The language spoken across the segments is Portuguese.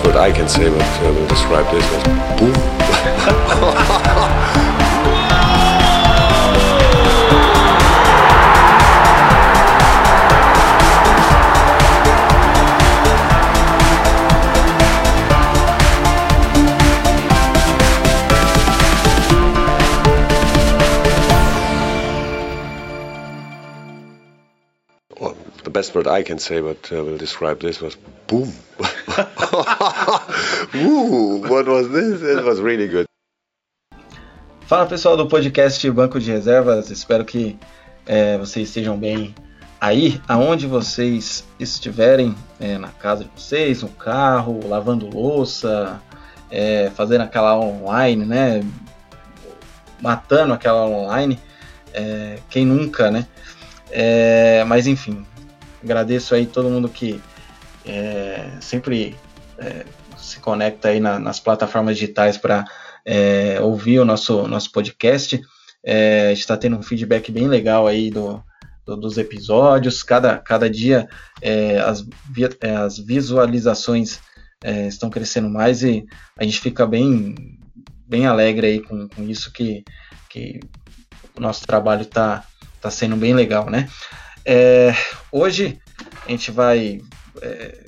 best word I can say, but uh, will describe this was boom. the best word I can say, but uh, will describe this was boom. Ooh, what was this? It was really good. Fala pessoal do podcast Banco de Reservas, espero que é, vocês estejam bem aí, aonde vocês estiverem, é, na casa de vocês, no carro, lavando louça, é, fazendo aquela online, né? Matando aquela online, é, quem nunca, né? É, mas enfim, Agradeço aí todo mundo que é, sempre é, se conecta aí na, nas plataformas digitais para é, ouvir o nosso, nosso podcast. É, a gente está tendo um feedback bem legal aí do, do dos episódios. Cada, cada dia é, as, é, as visualizações estão crescendo mais e a gente fica bem, bem alegre aí com, com isso que, que o nosso trabalho está tá sendo bem legal, né? É, hoje a gente vai é,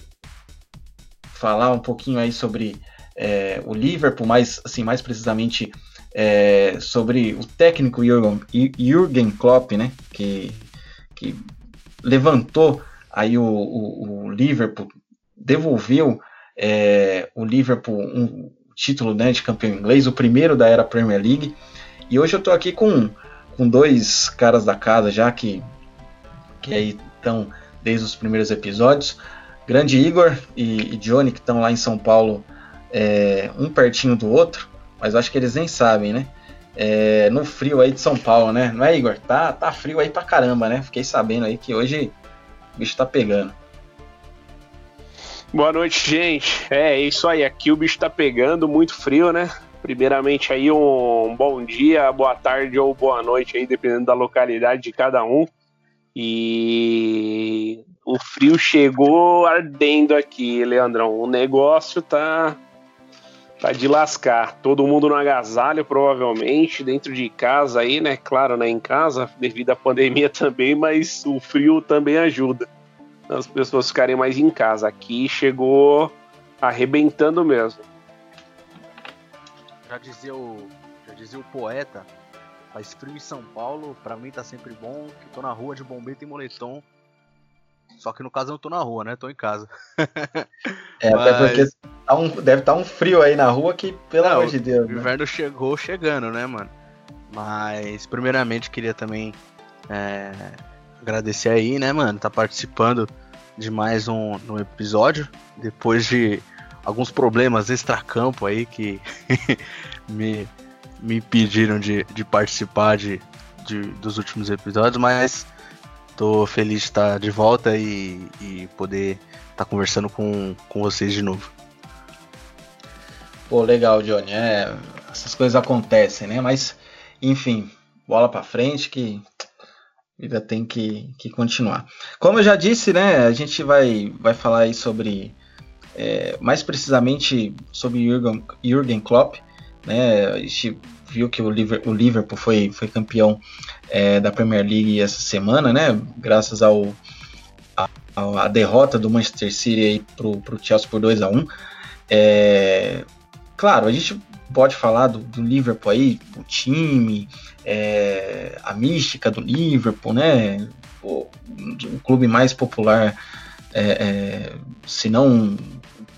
falar um pouquinho aí sobre é, o Liverpool, mais, assim, mais precisamente é, sobre o técnico Jürgen, Jürgen Klopp, né, que, que levantou aí o, o, o Liverpool, devolveu é, o Liverpool um título né, de campeão inglês, o primeiro da era Premier League, e hoje eu estou aqui com, com dois caras da casa já que que aí estão desde os primeiros episódios. Grande Igor e, e Johnny, que estão lá em São Paulo, é, um pertinho do outro, mas eu acho que eles nem sabem, né? É, no frio aí de São Paulo, né? Não é, Igor? Tá, tá frio aí pra caramba, né? Fiquei sabendo aí que hoje o bicho tá pegando. Boa noite, gente. É, é isso aí. Aqui o bicho tá pegando, muito frio, né? Primeiramente aí um bom dia, boa tarde ou boa noite aí, dependendo da localidade de cada um. E o frio chegou ardendo aqui, Leandrão. O negócio tá tá de lascar. Todo mundo no agasalho, provavelmente, dentro de casa aí, né? Claro, né? Em casa, devido à pandemia também, mas o frio também ajuda as pessoas ficarem mais em casa. Aqui chegou arrebentando mesmo. Já dizia o, já dizia o poeta, Faz frio em São Paulo, pra mim tá sempre bom. Que tô na rua de bombeta e moletom. Só que no caso eu não tô na rua, né? Tô em casa. é, Mas... até porque tá um, deve estar tá um frio aí na rua que, pelo não, amor de Deus. O né? inverno chegou chegando, né, mano? Mas, primeiramente, queria também é, agradecer aí, né, mano? Tá participando de mais um, um episódio. Depois de alguns problemas extra-campo aí que me me pediram de, de participar de, de, dos últimos episódios, mas tô feliz de estar de volta e, e poder estar conversando com, com vocês de novo. Pô, legal, Johnny. É, essas coisas acontecem, né? Mas, enfim, bola para frente que a vida tem que, que continuar. Como eu já disse, né? A gente vai, vai falar aí sobre. É, mais precisamente sobre Jürgen, Jürgen Klopp, né? A gente viu que o Liverpool foi, foi campeão é, da Premier League essa semana, né? Graças ao a, a derrota do Manchester City para o Chelsea por 2 a 1 é, Claro, a gente pode falar do, do Liverpool aí, o time, é, a mística do Liverpool, né? O, o clube mais popular, é, é, se não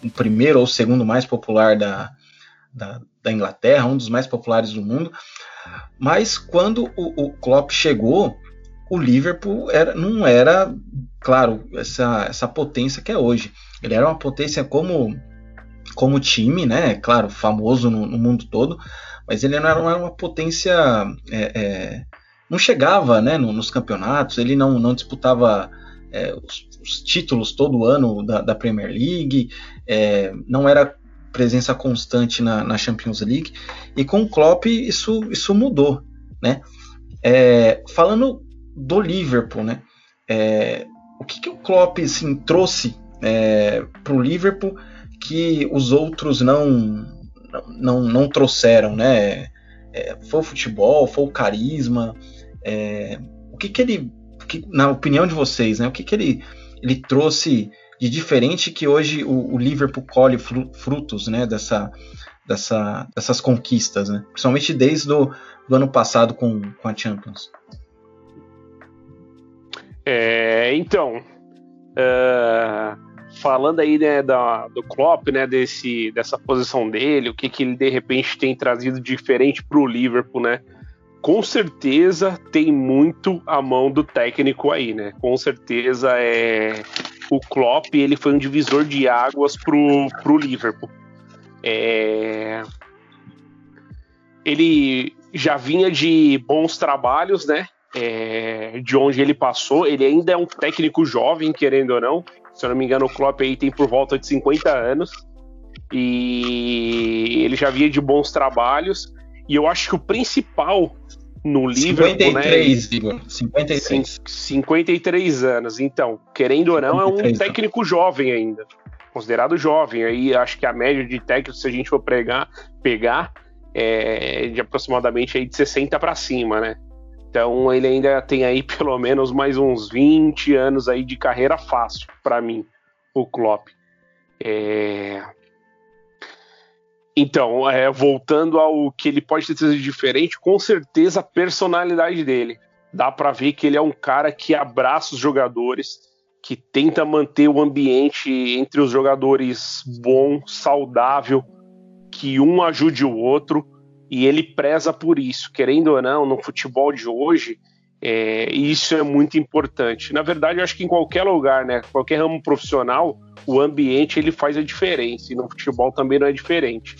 o primeiro ou o segundo mais popular da, da, da Inglaterra, um dos mais populares do mundo. Mas quando o, o Klopp chegou, o Liverpool era, não era, claro, essa, essa potência que é hoje. Ele era uma potência como, como time, né? Claro, famoso no, no mundo todo, mas ele não era, uma potência. É, é, não chegava né, no, nos campeonatos, ele não, não disputava é, os, os, títulos todo ano da, da Premier League, é, não era presença constante na, na, Champions League. E com o Klopp isso, isso mudou, né? É, falando do Liverpool, né? É, o que, que o Klopp assim, trouxe é, para o Liverpool que os outros não não, não trouxeram, né? É, foi o futebol, foi o carisma, é, o que que ele, que, na opinião de vocês, né? O que que ele, ele trouxe de diferente que hoje o, o Liverpool colhe frutos, né? Dessa, dessa, dessas conquistas, né? Principalmente desde o ano passado com, com a Champions. É, então, uh, falando aí né, da, do Klopp, né, desse, dessa posição dele, o que, que ele de repente tem trazido diferente para o Liverpool, né? Com certeza tem muito a mão do técnico aí, né? Com certeza é o Klopp ele foi um divisor de águas pro, pro Liverpool. É... Ele já vinha de bons trabalhos, né? É... De onde ele passou. Ele ainda é um técnico jovem, querendo ou não. Se eu não me engano, o Klopp aí tem por volta de 50 anos. E ele já vinha de bons trabalhos. E eu acho que o principal no Liverpool, 53, né? Igor. 53. 53 anos. Então, querendo ou não, é um técnico jovem ainda. Considerado jovem. Aí acho que a média de técnicos, se a gente for pregar, pegar, é de aproximadamente aí de 60 para cima, né? Então ele ainda tem aí pelo menos mais uns 20 anos aí de carreira fácil para mim, o Klopp. É... Então, é, voltando ao que ele pode ter sido diferente, com certeza a personalidade dele. Dá para ver que ele é um cara que abraça os jogadores, que tenta manter o ambiente entre os jogadores bom, saudável, que um ajude o outro e ele preza por isso. Querendo ou não, no futebol de hoje, é, isso é muito importante. Na verdade, eu acho que em qualquer lugar, né, qualquer ramo profissional, o ambiente ele faz a diferença. E no futebol também não é diferente.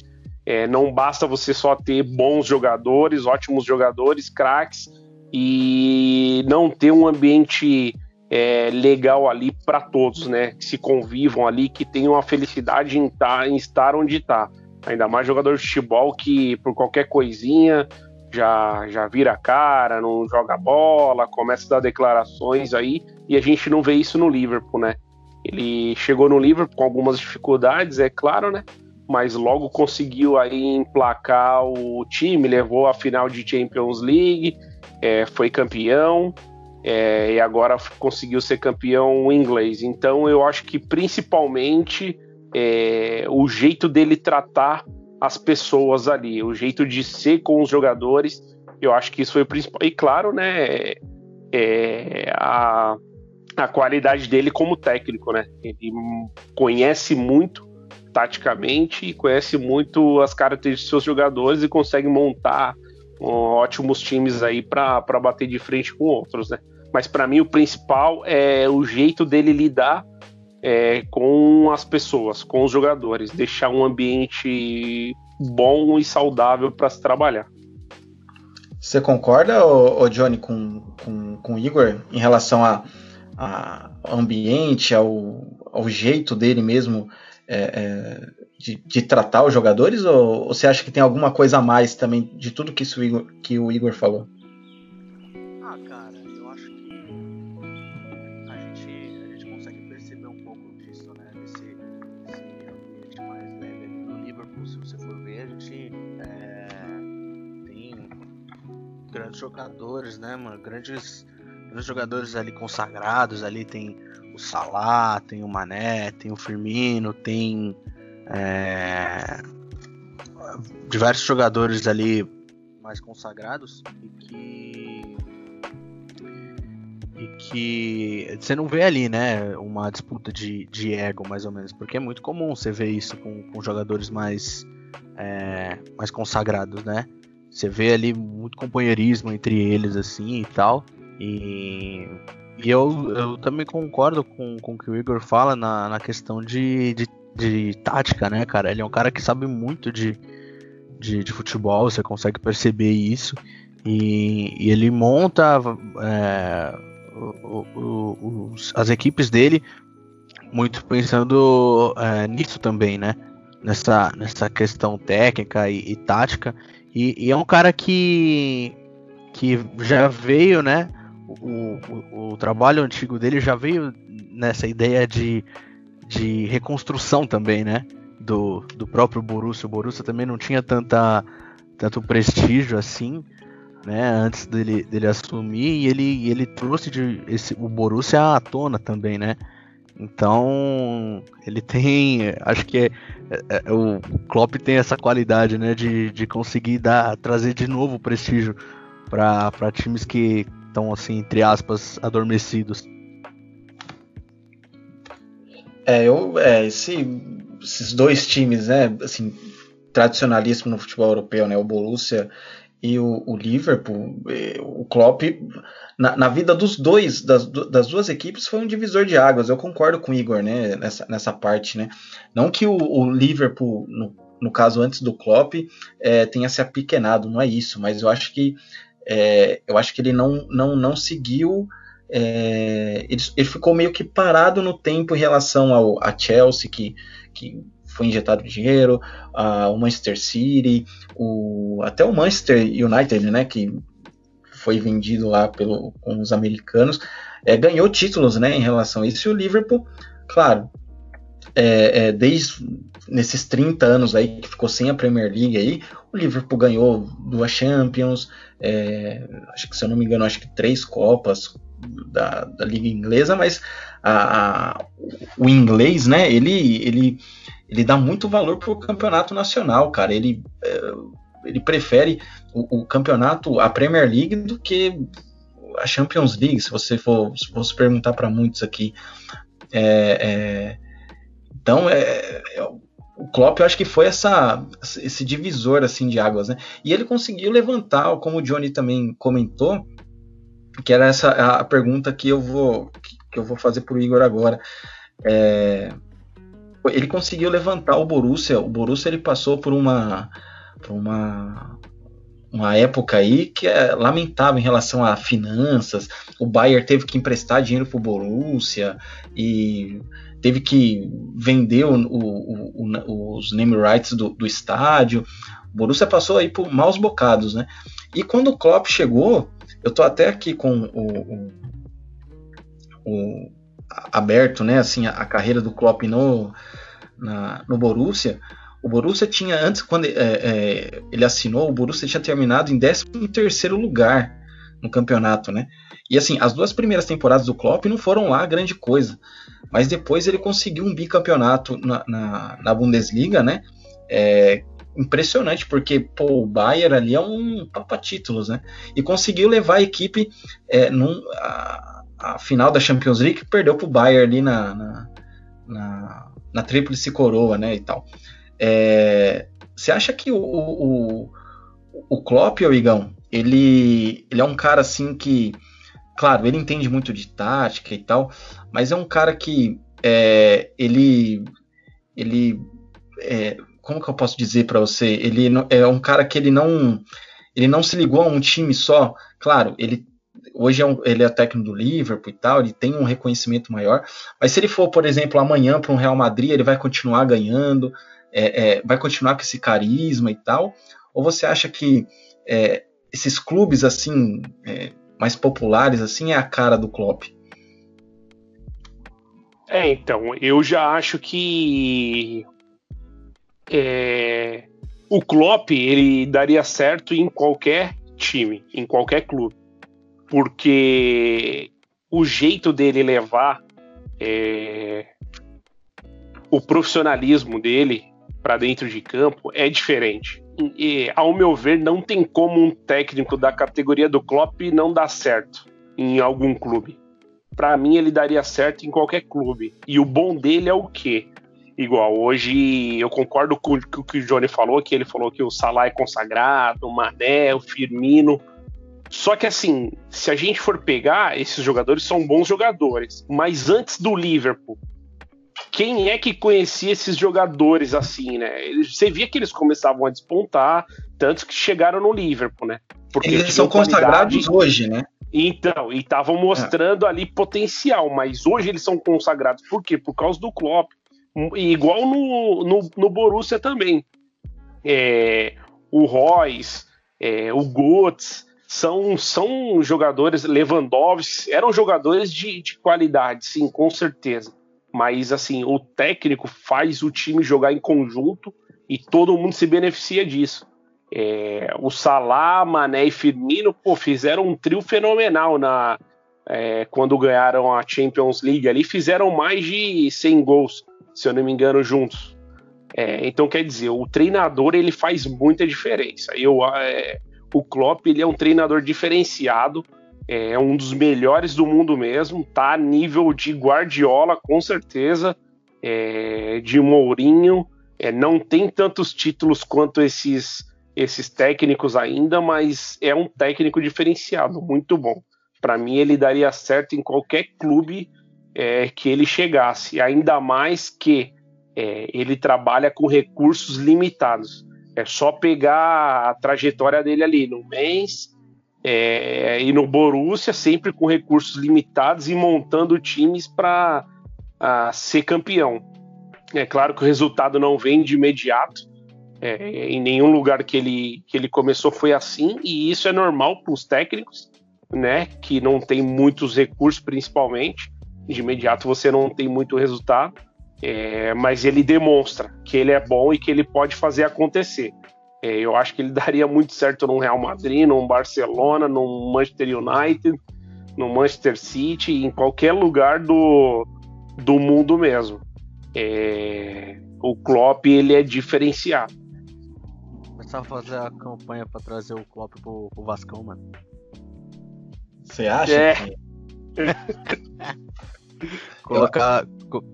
É, não basta você só ter bons jogadores, ótimos jogadores, craques, e não ter um ambiente é, legal ali para todos, né? Que se convivam ali, que tenham a felicidade em, tá, em estar onde está. Ainda mais jogador de futebol que por qualquer coisinha já, já vira a cara, não joga bola, começa a dar declarações aí, e a gente não vê isso no Liverpool, né? Ele chegou no Liverpool com algumas dificuldades, é claro, né? Mas logo conseguiu aí emplacar o time, levou a final de Champions League, é, foi campeão, é, e agora conseguiu ser campeão inglês. Então eu acho que principalmente é, o jeito dele tratar as pessoas ali, o jeito de ser com os jogadores, eu acho que isso foi o principal. E claro, né, é, a, a qualidade dele como técnico, né? Ele conhece muito taticamente e conhece muito as características dos seus jogadores e consegue montar um, ótimos times aí para bater de frente com outros, né? Mas para mim o principal é o jeito dele lidar é, com as pessoas, com os jogadores, deixar um ambiente bom e saudável para se trabalhar. Você concorda, ô, Johnny, com, com, com o Igor em relação a, a ambiente, ao, ao jeito dele mesmo é, é, de, de, tratar os jogadores? Ou, ou, você acha que tem alguma coisa a mais também de tudo que, isso, que o Igor falou? Grandes jogadores, né, mano? Grandes, grandes jogadores ali consagrados. Ali tem o Salah, tem o Mané, tem o Firmino, tem é, diversos jogadores ali mais consagrados e que e que você não vê ali, né, uma disputa de, de ego mais ou menos, porque é muito comum você ver isso com, com jogadores mais é, mais consagrados, né? Você vê ali muito companheirismo entre eles, assim e tal. E, e eu, eu também concordo com, com o que o Igor fala na, na questão de, de, de tática, né, cara? Ele é um cara que sabe muito de, de, de futebol, você consegue perceber isso. E, e ele monta é, o, o, as equipes dele muito pensando é, nisso também, né? Nessa, nessa questão técnica e, e tática. E, e, é um cara que, que já veio, né? O, o, o, trabalho antigo dele já veio nessa ideia de, de reconstrução também, né? do, do próprio Borussia. O Borussia também não tinha tanta, tanto prestígio assim, né, antes dele, dele assumir, e ele, ele trouxe de, esse, o Borussia à tona também, né? Então, ele tem, acho que é, é, é, o Klopp tem essa qualidade, né, de, de conseguir dar, trazer de novo prestígio para times que estão, assim, entre aspas, adormecidos. É, eu, é, esse, esses dois times, né, assim, tradicionalíssimo no futebol europeu, né, o Borussia e o, o Liverpool, o Klopp, na, na, vida dos dois, das, das duas equipes, foi um divisor de águas. Eu concordo com o Igor, né, nessa, nessa parte, né. Não que o, o Liverpool, no, no, caso antes do Klopp, é, tenha se apequenado, não é isso, mas eu acho que é, eu acho que ele não, não, não seguiu é, ele, ele, ficou meio que parado no tempo em relação ao a Chelsea, que, que foi injetado dinheiro, o Manchester City, o, até o Manchester United, né, que foi vendido lá pelo, com os americanos, é, ganhou títulos né, em relação a isso. E o Liverpool, claro, é, é, desde nesses 30 anos aí que ficou sem a Premier League aí, o Liverpool ganhou duas Champions, é, acho que se eu não me engano, acho que três Copas da, da Liga Inglesa, mas a, a, o inglês, né, ele, ele, ele dá muito valor pro campeonato nacional, cara, ele, é, ele prefere o, o, campeonato, a Premier League, do que a Champions League, se você for, se fosse perguntar para muitos aqui. É, é, então, é, é o Klopp eu acho que foi essa, esse divisor assim de águas, né? E ele conseguiu levantar, como o Johnny também comentou, que era essa a pergunta que eu vou que eu vou fazer para o Igor agora. É, ele conseguiu levantar o Borussia. O Borussia ele passou por uma por uma uma época aí que é lamentável em relação a finanças. O Bayern teve que emprestar dinheiro para o Borussia e teve que vender o, o, o, os name rights do, do, estádio. O Borussia passou aí por maus bocados, né? E quando o Klopp chegou, eu tô até aqui com o, o aberto, né? Assim, a, a, carreira do Klopp no, na, no Borussia. O Borussia tinha antes, quando é, é, ele assinou, o Borussia tinha terminado em 13 terceiro lugar no campeonato, né? E assim, as duas primeiras temporadas do Klopp não foram lá grande coisa, mas depois ele conseguiu um bicampeonato na, na, na Bundesliga, né? É, impressionante, porque pô, o Bayern ali é um papa-títulos, né? E conseguiu levar a equipe é, num, a, final da Champions League, perdeu para o Bayern ali na, na, na, na Tríplice Coroa, né? E tal. É, você acha que o, o, o Klopp, o Igão, ele, ele é um cara assim que, claro, ele entende muito de tática e tal, mas é um cara que é, ele, ele, é, como que eu posso dizer para você? Ele é um cara que ele não, ele não se ligou a um time só. Claro, ele hoje é um, ele é técnico do Liverpool e tal, ele tem um reconhecimento maior. Mas se ele for, por exemplo, amanhã para um Real Madrid, ele vai continuar ganhando, é, é, vai continuar com esse carisma e tal? Ou você acha que é, esses clubes assim é, mais populares assim é a cara do Klopp. É, então, eu já acho que é, o Klopp ele daria certo em qualquer time, em qualquer clube, porque o jeito dele levar é, o profissionalismo dele para dentro de campo é diferente e, ao meu ver, não tem como um técnico da categoria do Klopp não dar certo em algum clube. Para mim, ele daria certo em qualquer clube. E o bom dele é o quê? Igual, hoje eu concordo com o que o Johnny falou, que ele falou que o Salah é consagrado, o Mané, o Firmino. Só que assim, se a gente for pegar, esses jogadores são bons jogadores. Mas antes do Liverpool, quem é que conhecia esses jogadores assim, né? Você via que eles começavam a despontar, tanto que chegaram no Liverpool, né? Porque eles são consagrados hoje, né? Então, e estavam mostrando é. ali potencial, mas hoje eles são consagrados. Por quê? Por causa do Klopp. Igual no, no, no Borussia também. É, o Royce, é, o Götze, são, são jogadores, Lewandowski, eram jogadores de, de qualidade, sim, com certeza mas assim, o técnico faz o time jogar em conjunto e todo mundo se beneficia disso. É, o Salah, Mané e Firmino pô, fizeram um trio fenomenal na é, quando ganharam a Champions League ali, fizeram mais de 100 gols, se eu não me engano, juntos. É, então quer dizer, o treinador ele faz muita diferença. Eu, é, o Klopp ele é um treinador diferenciado é um dos melhores do mundo mesmo, tá a nível de Guardiola, com certeza, é, de Mourinho. É, não tem tantos títulos quanto esses, esses técnicos ainda, mas é um técnico diferenciado, muito bom. Para mim, ele daria certo em qualquer clube é, que ele chegasse, ainda mais que é, ele trabalha com recursos limitados. É só pegar a trajetória dele ali no mês é, e no Borussia, sempre com recursos limitados e montando times para ser campeão. É claro que o resultado não vem de imediato, é, em nenhum lugar que ele, que ele começou foi assim, e isso é normal para os técnicos, né, que não tem muitos recursos, principalmente. De imediato você não tem muito resultado, é, mas ele demonstra que ele é bom e que ele pode fazer acontecer. É, eu acho que ele daria muito certo no Real Madrid, no Barcelona, no Manchester United, no Manchester City, em qualquer lugar do, do mundo mesmo. É, o Klopp ele é diferenciado. Começar a fazer a campanha para trazer o Klopp pro, pro Vascão, mano. Você acha? É. Que... Colocar,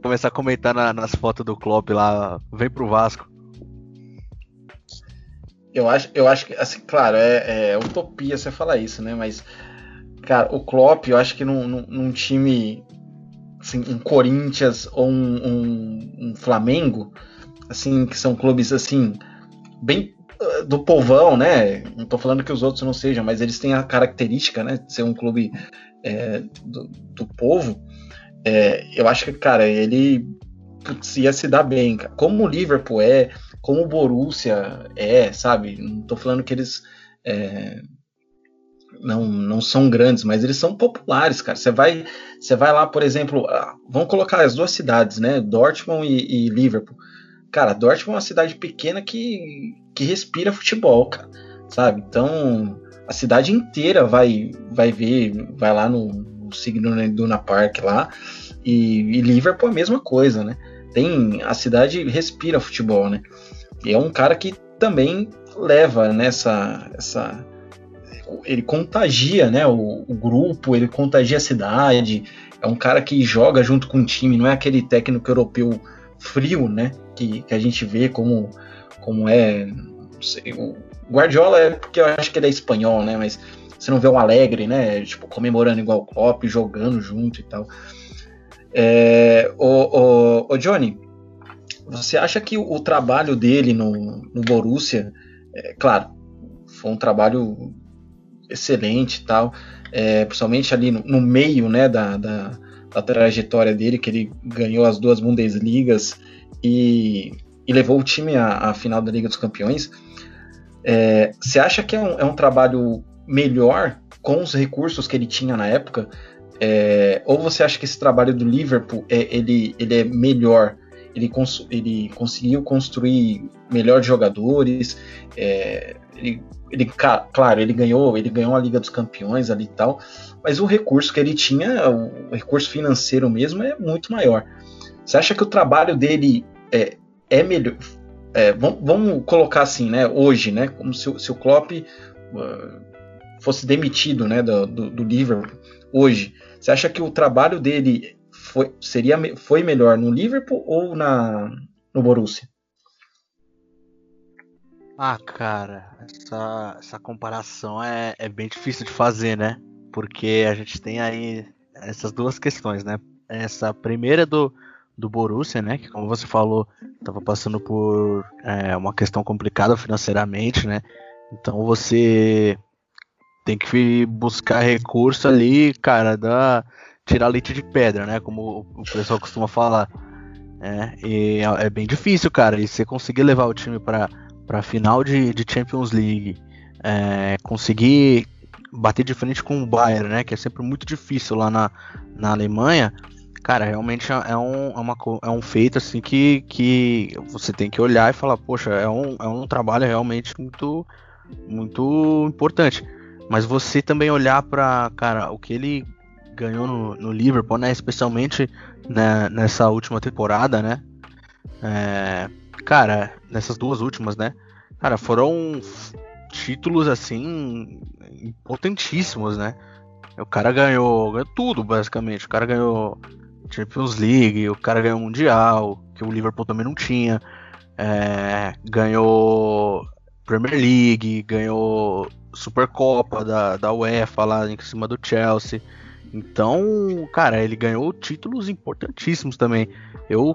começar a comentar na, nas fotos do Klopp lá, vem pro Vasco. Eu acho, eu acho que, assim, claro, é, é, utopia você falar isso, né? Mas, cara, o Klopp, eu acho que num, num, num time, assim, um Corinthians ou um, um, um, Flamengo, assim, que são clubes, assim, bem uh, do povão, né? Não tô falando que os outros não sejam, mas eles têm a característica, né? De ser um clube é, do, do povo. É, eu acho que, cara, ele putz, ia se dar bem, cara. Como o Liverpool é como o Borussia é, sabe? Não tô falando que eles é, não, não são grandes, mas eles são populares, cara. Você vai, você vai lá, por exemplo, ah, vamos colocar as duas cidades, né? Dortmund e, e, Liverpool. Cara, Dortmund é uma cidade pequena que, que respira futebol, cara, sabe? Então a cidade inteira vai, vai ver, vai lá no, no signo do Na Park lá. E, e Liverpool é a mesma coisa, né? Tem a cidade respira futebol, né? E é um cara que também leva nessa essa ele contagia, né, o, o, grupo, ele contagia a cidade. É um cara que joga junto com o time, não é aquele técnico europeu frio, né, que, que a gente vê como como é sei, o Guardiola é porque eu acho que ele é espanhol, né, mas você não vê um alegre, né, tipo comemorando igual o Klopp, jogando junto e tal. É, o, o, o Johnny, você acha que o, o trabalho dele no, no Borussia, é, claro, foi um trabalho excelente e tal, é, principalmente ali no, no meio né, da, da, da, trajetória dele, que ele ganhou as duas Bundesligas e, e levou o time à, à, final da Liga dos Campeões. É, você acha que é um, é um trabalho melhor com os recursos que ele tinha na época? É, ou você acha que esse trabalho do Liverpool é, ele, ele é melhor ele, cons ele conseguiu construir melhores jogadores. É, ele, ele, claro, ele ganhou, ele ganhou a Liga dos Campeões ali e tal, mas o recurso que ele tinha, o recurso financeiro mesmo, é muito maior. Você acha que o trabalho dele é, é melhor? É, vamos, vamos, colocar assim, né? Hoje, né? Como se, se o Klopp uh, fosse demitido, né? Do, do, do Liverpool hoje. Você acha que o trabalho dele foi, seria, foi melhor no Liverpool ou na, no Borussia? Ah, cara, essa, essa comparação é, é bem difícil de fazer, né? Porque a gente tem aí essas duas questões, né? Essa primeira do, do Borussia, né? Que como você falou, estava passando por é, uma questão complicada financeiramente, né? Então você tem que buscar recurso ali, cara, da, tirar leite de pedra, né? Como o pessoal costuma falar. É, e é, é bem difícil, cara. E você conseguir levar o time para a final de, de, Champions League, é, conseguir bater de frente com o Bayern, né? Que é sempre muito difícil lá na, na Alemanha. cara, realmente é um, é, uma, é um feito assim que, que você tem que olhar e falar, poxa, é um, é um trabalho realmente muito, muito importante. Mas você também olhar para, cara, o que ele ganhou no, no Liverpool, né? Especialmente né, nessa última temporada, né? É, cara, nessas duas últimas, né? Cara, foram títulos assim importantíssimos, né? O cara ganhou, ganhou tudo, basicamente. O cara ganhou Champions League, o cara ganhou Mundial, que o Liverpool também não tinha. É, ganhou Premier League, ganhou Supercopa da, da UEFA lá em cima do Chelsea. Então, cara, ele ganhou títulos importantíssimos também. Eu,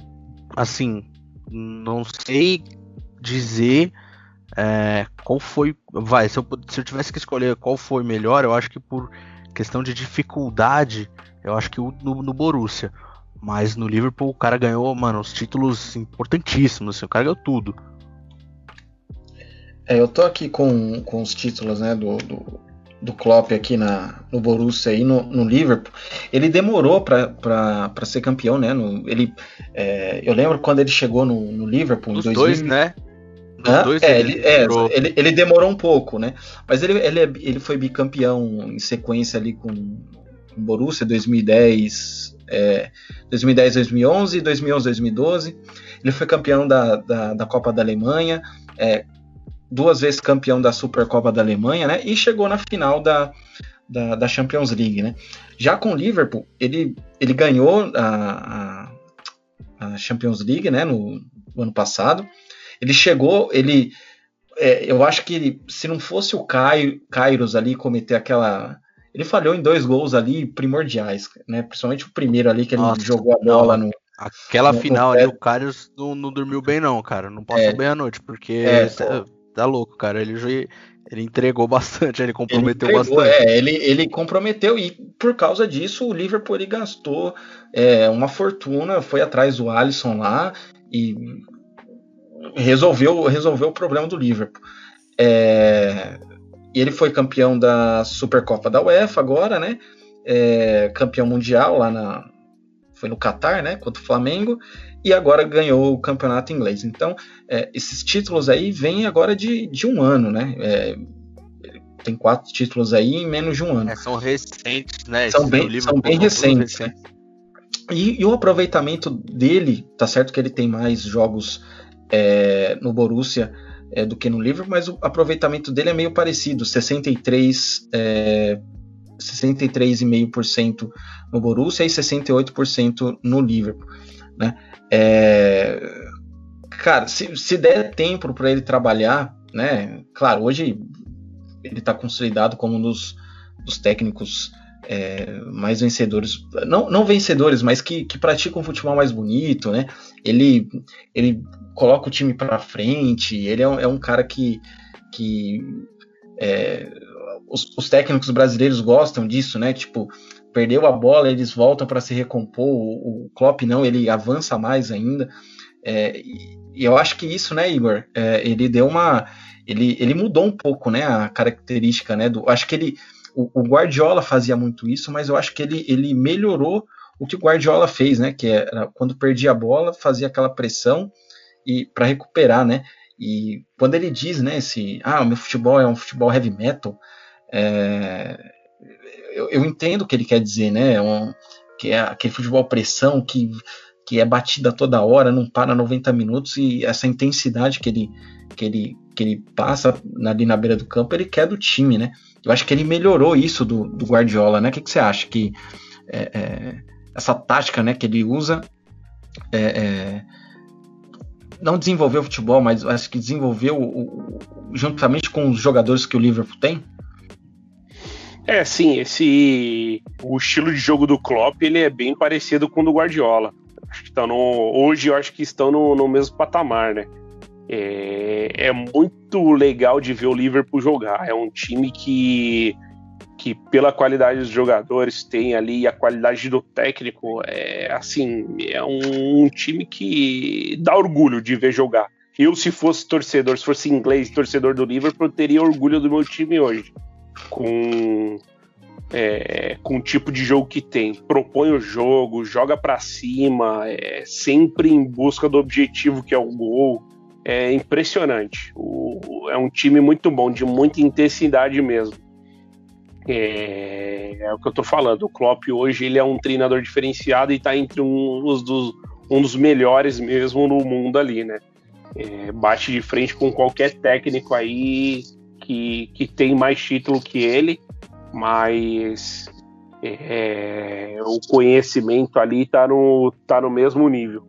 assim, não sei dizer é, qual foi. Vai, se eu, se eu tivesse que escolher qual foi melhor, eu acho que por questão de dificuldade, eu acho que o, no, no Borussia. Mas no Liverpool o cara ganhou, mano, os títulos importantíssimos, assim, o cara ganhou tudo. É, eu tô aqui com, com os títulos, né, do, do, do Klopp aqui na, no Borussia e no, no Liverpool. Ele demorou para ser campeão, né? No, ele, é, eu lembro quando ele chegou no, no Liverpool Os em 2000, dois, né? Dois é, ele, é, ele, ele, demorou um pouco, né? Mas ele, ele, ele foi bicampeão em sequência ali com, com Borussia 2010, é, 2010, 2011, 2011, 2012. Ele foi campeão da, da, da Copa da Alemanha, é, duas vezes campeão da Supercopa da Alemanha, né? E chegou na final da, da, da Champions League, né? Já com o Liverpool, ele, ele ganhou a, a, a Champions League, né? No, no, ano passado. Ele chegou, ele... É, eu acho que ele, se não fosse o Kairos ali cometer aquela... Ele falhou em dois gols ali primordiais, né? Principalmente o primeiro ali que ele Nossa, jogou a bola não. no... Aquela no, final ali, o Karius não, não, dormiu bem, não, cara. Não passou é, bem a noite, porque é, tá louco, cara. Ele, ele entregou bastante, ele comprometeu ele entregou, bastante. É, ele, ele comprometeu e por causa disso o Liverpool ele gastou é, uma fortuna, foi atrás do Alisson lá e resolveu, resolveu o problema do Liverpool. É, e ele foi campeão da Supercopa da UEFA agora, né? É, campeão mundial lá na, foi no Catar, né, contra o Flamengo, e agora ganhou o campeonato inglês. Então, é, esses títulos aí vêm agora de, de um ano, né? É, tem quatro títulos aí em menos de um ano. É, são recentes, né? São bem, são bem recentes, né? E, e, o aproveitamento dele, tá certo que ele tem mais jogos é, no Borussia é, do que no Liverpool, mas o aproveitamento dele é meio parecido, 63 é, 63,5% no Borussia e 68% no Liverpool, né? É, cara, se, se der tempo para ele trabalhar, né? Claro, hoje ele está consolidado como um dos, dos técnicos é, mais vencedores, não, não vencedores, mas que, que praticam um futebol mais bonito, né? Ele, ele coloca o time para frente, ele é um, é um, cara que, que é, os, os, técnicos brasileiros gostam disso, né? Tipo, perdeu a bola, eles voltam para se recompor. O, o, Klopp não, ele avança mais ainda. É, e, eu acho que isso, né, Igor? É, ele deu uma, ele, ele mudou um pouco, né, a característica, né? Do, acho que ele, o, o Guardiola fazia muito isso, mas eu acho que ele, ele melhorou o que o Guardiola fez, né? Que era quando perdia a bola, fazia aquela pressão e para recuperar, né? E quando ele diz, né, se ah, o meu futebol é um futebol heavy metal, é, eu, eu, entendo o que ele quer dizer, né? É um, que é aquele futebol pressão que, que é batida toda hora, não para 90 minutos e essa intensidade que ele, que ele, que ele passa ali na beira do campo, ele quer do time, né? Eu acho que ele melhorou isso do, do Guardiola, né? O que, que você acha? Que é, é, essa tática né, que ele usa é, é não desenvolveu o futebol, mas acho que desenvolveu o, o, juntamente com os jogadores que o Liverpool tem? É, sim, esse o estilo de jogo do Klopp ele é bem parecido com o do Guardiola. Acho que estão no, hoje eu acho que estão no, no mesmo patamar, né? É, é, muito legal de ver o Liverpool jogar. É um time que, que pela qualidade dos jogadores tem ali a qualidade do técnico, é assim, é um, um time que dá orgulho de ver jogar. Eu, se fosse torcedor, se fosse inglês, torcedor do Liverpool, teria orgulho do meu time hoje com, é, com o tipo de jogo que tem. Propõe o jogo, joga para cima, é, sempre em busca do objetivo que é o gol. É impressionante. O, é um time muito bom, de muita intensidade mesmo. É, é, o que eu tô falando. O Klopp hoje ele é um treinador diferenciado e tá entre um, os dos, um dos melhores mesmo no mundo ali, né? É, bate de frente com qualquer técnico aí que, que tem mais título que ele, mas é, o conhecimento ali tá no, tá no mesmo nível.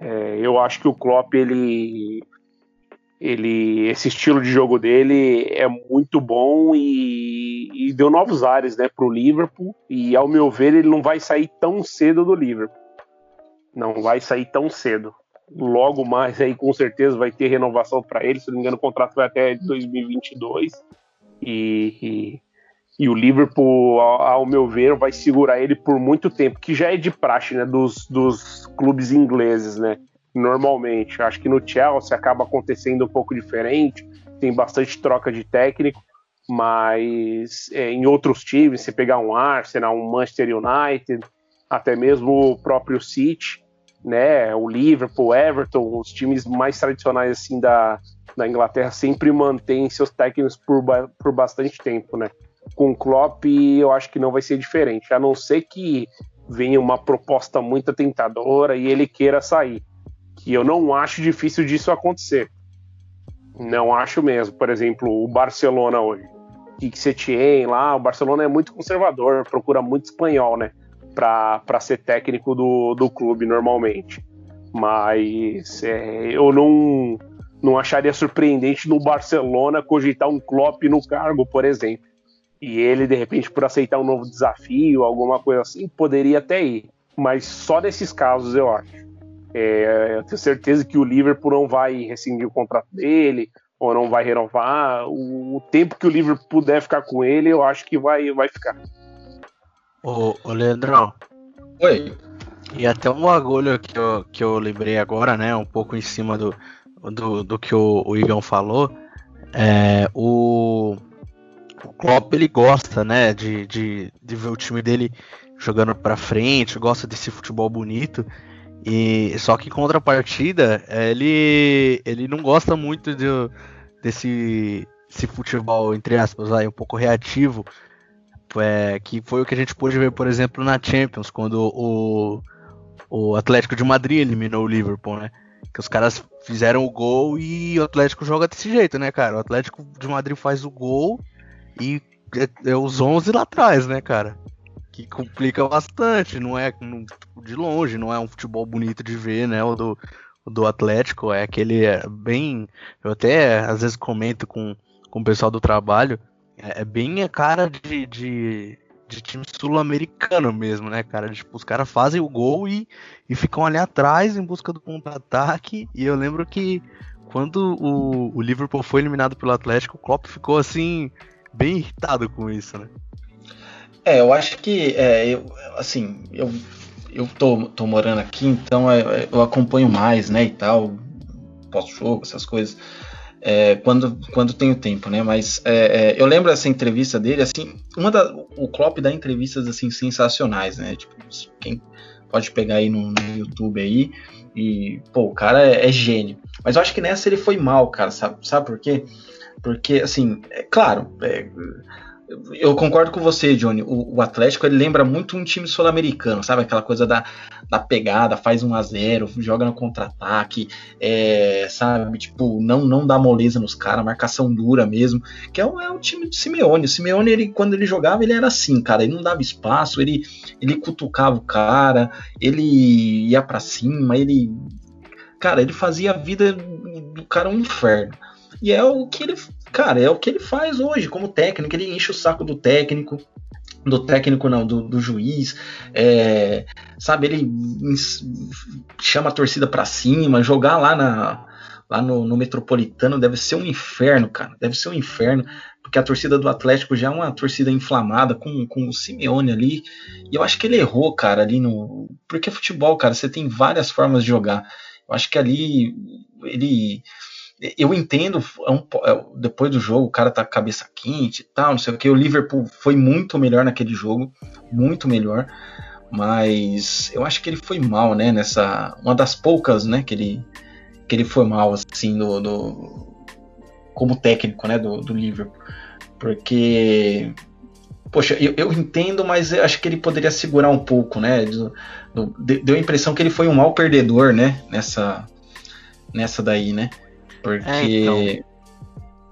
É, eu acho que o Klopp ele ele esse estilo de jogo dele é muito bom e, e deu novos ares né para o Liverpool e ao meu ver ele não vai sair tão cedo do Liverpool não vai sair tão cedo logo mais aí com certeza vai ter renovação para ele se não me engano o contrato vai até 2022 e, e, e o Liverpool ao, ao, meu ver vai segurar ele por muito tempo que já é de praxe né dos, dos clubes ingleses né normalmente. Acho que no Chelsea acaba acontecendo um pouco diferente, tem bastante troca de técnico, mas é, em outros times, se pegar um Arsenal, um Manchester United, até mesmo o próprio City, né, o Liverpool, o Everton, os times mais tradicionais assim da, da Inglaterra sempre mantêm seus técnicos por, por bastante tempo, né? Com o Klopp, eu acho que não vai ser diferente, a não ser que venha uma proposta muito tentadora e ele queira sair que eu não acho difícil disso acontecer. Não acho mesmo. Por exemplo, o Barcelona hoje. que você tinha lá, o Barcelona é muito conservador, procura muito espanhol, né? Para ser técnico do, do clube normalmente. Mas é, eu não, não acharia surpreendente no Barcelona cogitar um Klopp no cargo, por exemplo. E ele, de repente, por aceitar um novo desafio, alguma coisa assim, poderia até ir. Mas só nesses casos, eu acho. É, eu tenho certeza que o Liverpool não vai rescindir o contrato dele ou não vai renovar. O, o, tempo que o Liverpool puder ficar com ele, eu acho que vai, vai ficar. Ô, ô Leandrão. Oi. E até um bagulho que eu, que eu lembrei agora, né? Um pouco em cima do, do, do que o, o Igão falou. É, o, o Klopp ele gosta, né? De, de, de ver o time dele jogando pra frente, gosta desse futebol bonito. E só que em contrapartida, ele ele não gosta muito de, desse, desse futebol entre aspas aí um pouco reativo, é, que foi o que a gente pôde ver, por exemplo, na Champions, quando o, o Atlético de Madrid eliminou o Liverpool, né? Que os caras fizeram o gol e o Atlético joga desse jeito, né, cara? O Atlético de Madrid faz o gol e é, é os 11 lá atrás, né, cara? que complica bastante, não é de longe, não é um futebol bonito de ver, né? O do, o do Atlético é aquele é bem. Eu até às vezes comento com, com o pessoal do trabalho, é, é bem a cara de, de, de time sul-americano mesmo, né, cara? Tipo, os caras fazem o gol e, e ficam ali atrás em busca do contra-ataque. E eu lembro que quando o, o Liverpool foi eliminado pelo Atlético, o Klopp ficou assim, bem irritado com isso, né? É, eu acho que, é, eu, assim, eu, eu tô, tô morando aqui, então é, é, eu acompanho mais, né, e tal, pós-jogo, essas coisas, é, quando, quando tenho tempo, né, mas é, é, eu lembro essa entrevista dele, assim, uma da, o Klopp dá entrevistas, assim, sensacionais, né, tipo, quem pode pegar aí no, no YouTube aí, e, pô, o cara é, é, gênio, mas eu acho que nessa ele foi mal, cara, sabe, sabe por quê? Porque, assim, é claro, é, eu concordo com você, Johnny. O, o Atlético ele lembra muito um time sul-americano, sabe? Aquela coisa da, da pegada, faz 1 a 0 joga no contra-ataque, é, sabe? Tipo, não, não dá moleza nos caras, marcação dura mesmo. Que é o, é time do Simeone. O Simeone, ele, quando ele jogava, ele era assim, cara. Ele não dava espaço, ele, ele cutucava o cara, ele ia para cima, ele. Cara, ele fazia a vida do cara um inferno. E é o que ele, cara, é o que ele faz hoje como técnico. Ele enche o saco do técnico, do técnico não, do, do juiz, é, sabe? Ele chama a torcida para cima, jogar lá na lá no, no, Metropolitano deve ser um inferno, cara. Deve ser um inferno, porque a torcida do Atlético já é uma torcida inflamada com, com o Simeone ali. E eu acho que ele errou, cara, ali no. Porque futebol, cara, você tem várias formas de jogar. Eu acho que ali ele eu entendo, é é, depois do jogo, o cara tá cabeça quente e tal, não sei o que. O Liverpool foi muito melhor naquele jogo, muito melhor. Mas eu acho que ele foi mal, né? Nessa. Uma das poucas, né? Que ele, que ele foi mal, assim, do, do como técnico, né? Do, do Liverpool. Porque. Poxa, eu, eu entendo, mas eu acho que ele poderia segurar um pouco, né? Do, deu a impressão que ele foi um mau perdedor, né? Nessa, nessa daí, né? Porque. É, então,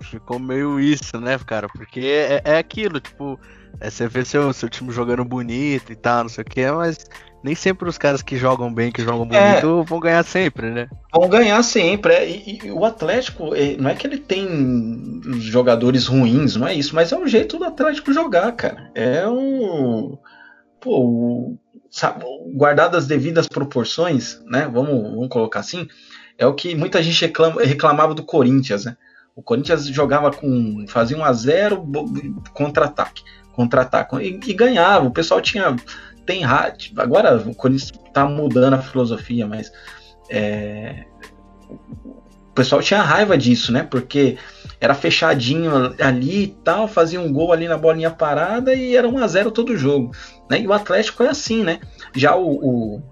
ficou meio isso, né, cara? Porque é, é aquilo, tipo, é, você vê seu, seu time jogando bonito e tal, não sei o que, mas nem sempre os caras que jogam bem, que jogam é. bonito, é, vão ganhar sempre, né? Vão ganhar sempre. É, e, e, o Atlético, é, não é que ele tem jogadores ruins, não é isso, mas é o jeito do Atlético jogar, cara. É um. Pô, sabe, guardado as devidas proporções, né? Vamos, vamos colocar assim. É o que muita gente reclama, reclamava do Corinthians, né? O Corinthians jogava com. fazia um a 0 contra-ataque contra-ataque. E, e ganhava. O pessoal tinha. Tem Agora o Corinthians tá mudando a filosofia, mas. É, o pessoal tinha raiva disso, né? Porque era fechadinho ali e tal, fazia um gol ali na bolinha parada e era 1 a 0 todo jogo. Né? E o Atlético é assim, né? Já o, o,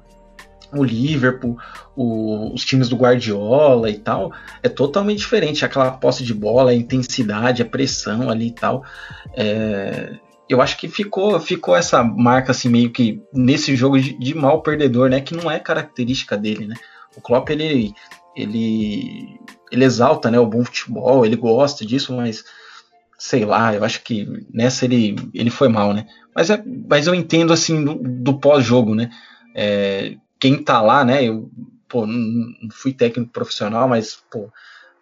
o Liverpool, o, os times do Guardiola e tal, é totalmente diferente. Aquela posse de bola, a intensidade, a pressão ali e tal. É, eu acho que ficou, ficou essa marca assim meio que nesse jogo de, de mal perdedor, né, que não é característica dele, né? O Klopp ele ele ele exalta, né, o bom futebol, ele gosta disso, mas sei lá, eu acho que nessa ele ele foi mal, né? Mas é, mas eu entendo assim do, do pós-jogo, né? É, quem tá lá, né? Eu pô, não fui técnico profissional, mas pô,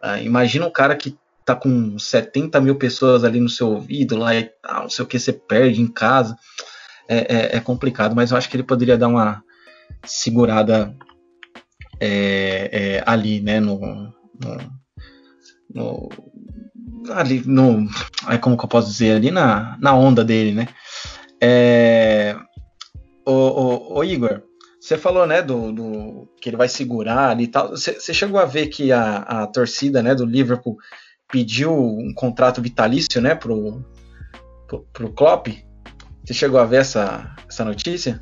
uh, imagina um cara que tá com 70 mil pessoas ali no seu ouvido lá e tal, não sei o que, você perde em casa. É, é, é complicado, mas eu acho que ele poderia dar uma segurada é, é ali, né, no, no, no, ali no, aí como que eu posso dizer, ali na, na onda dele, né. É, o, o, o Igor, você falou, né, do, do, que ele vai segurar ali e tal. Você chegou a ver que a, a torcida, né, do Liverpool pediu um contrato vitalício, né, pro, pro, pro Klopp. Você chegou a ver essa, essa notícia?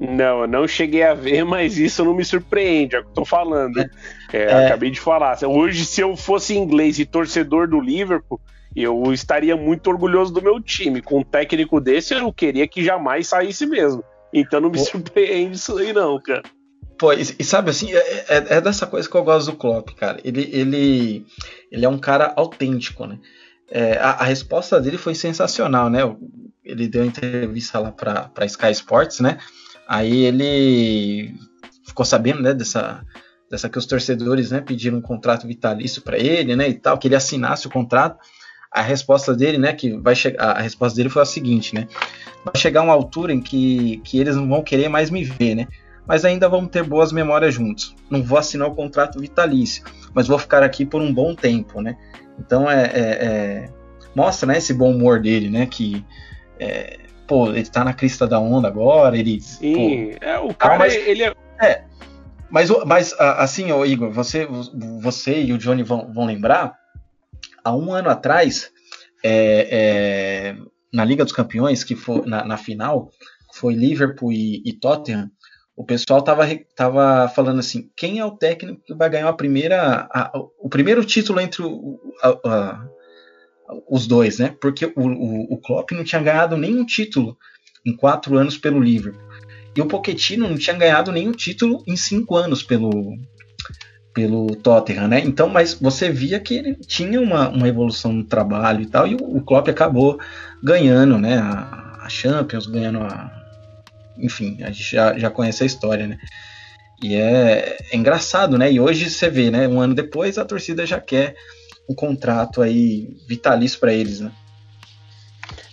Não, eu não cheguei a ver, mas isso não me surpreende, é o que eu tô falando. É, é, acabei de falar. Hoje, se eu fosse inglês e torcedor do Liverpool, eu estaria muito orgulhoso do meu time. Com um técnico desse, eu queria que jamais saísse mesmo. Então não me surpreende isso aí, não, cara. Pô, e, e sabe assim, é, é, é, dessa coisa que eu gosto do Klopp, cara. Ele, ele, ele é um cara autêntico, né? É, a, a, resposta dele foi sensacional, né? Ele deu entrevista lá para Sky Sports, né? Aí ele ficou sabendo, né, dessa, dessa que os torcedores, né, pediram um contrato vitalício para ele, né, e tal, que ele assinasse o contrato. A resposta dele, né, que vai chegar, a resposta dele foi a seguinte, né? Vai chegar uma altura em que, que eles não vão querer mais me ver, né? mas ainda vamos ter boas memórias juntos. Não vou assinar o contrato vitalício, mas vou ficar aqui por um bom tempo, né? Então é, é, é mostra, né, esse bom humor dele, né? Que é, pô, ele tá na crista da onda agora, ele. Sim, pô, é o cara, mas, ele é. é mas, mas assim, ô Igor, você, você e o Johnny vão, vão lembrar, há um ano atrás, é, é, na Liga dos Campeões, que foi na, na final, foi Liverpool e, e Tottenham, o pessoal tava, tava falando assim, quem é o técnico que vai ganhar a primeira, a, o primeiro título entre o, a, a, os dois, né? Porque o, o, o, Klopp não tinha ganhado nenhum título em quatro anos pelo Liverpool. E o Pochettino não tinha ganhado nenhum título em cinco anos pelo, pelo Tottenham, né? Então, mas você via que ele tinha uma, uma evolução no trabalho e tal, e o, o Klopp acabou ganhando, né? A, a Champions, ganhando a, enfim, a gente já, já conhece a história, né? E é, é, engraçado, né? E hoje você vê, né? Um ano depois a torcida já quer um contrato aí vitalício para eles, né?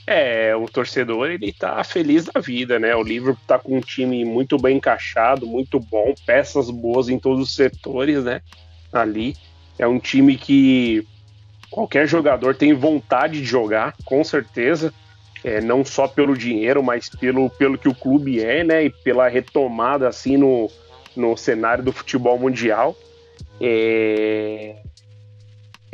É, o torcedor ele tá feliz da vida, né? O Liverpool tá com um time muito bem encaixado, muito bom, peças boas em todos os setores, né? Ali é um time que qualquer jogador tem vontade de jogar, com certeza é, não só pelo dinheiro, mas pelo, pelo que o clube é, né? E pela retomada assim no, no cenário do futebol mundial. é,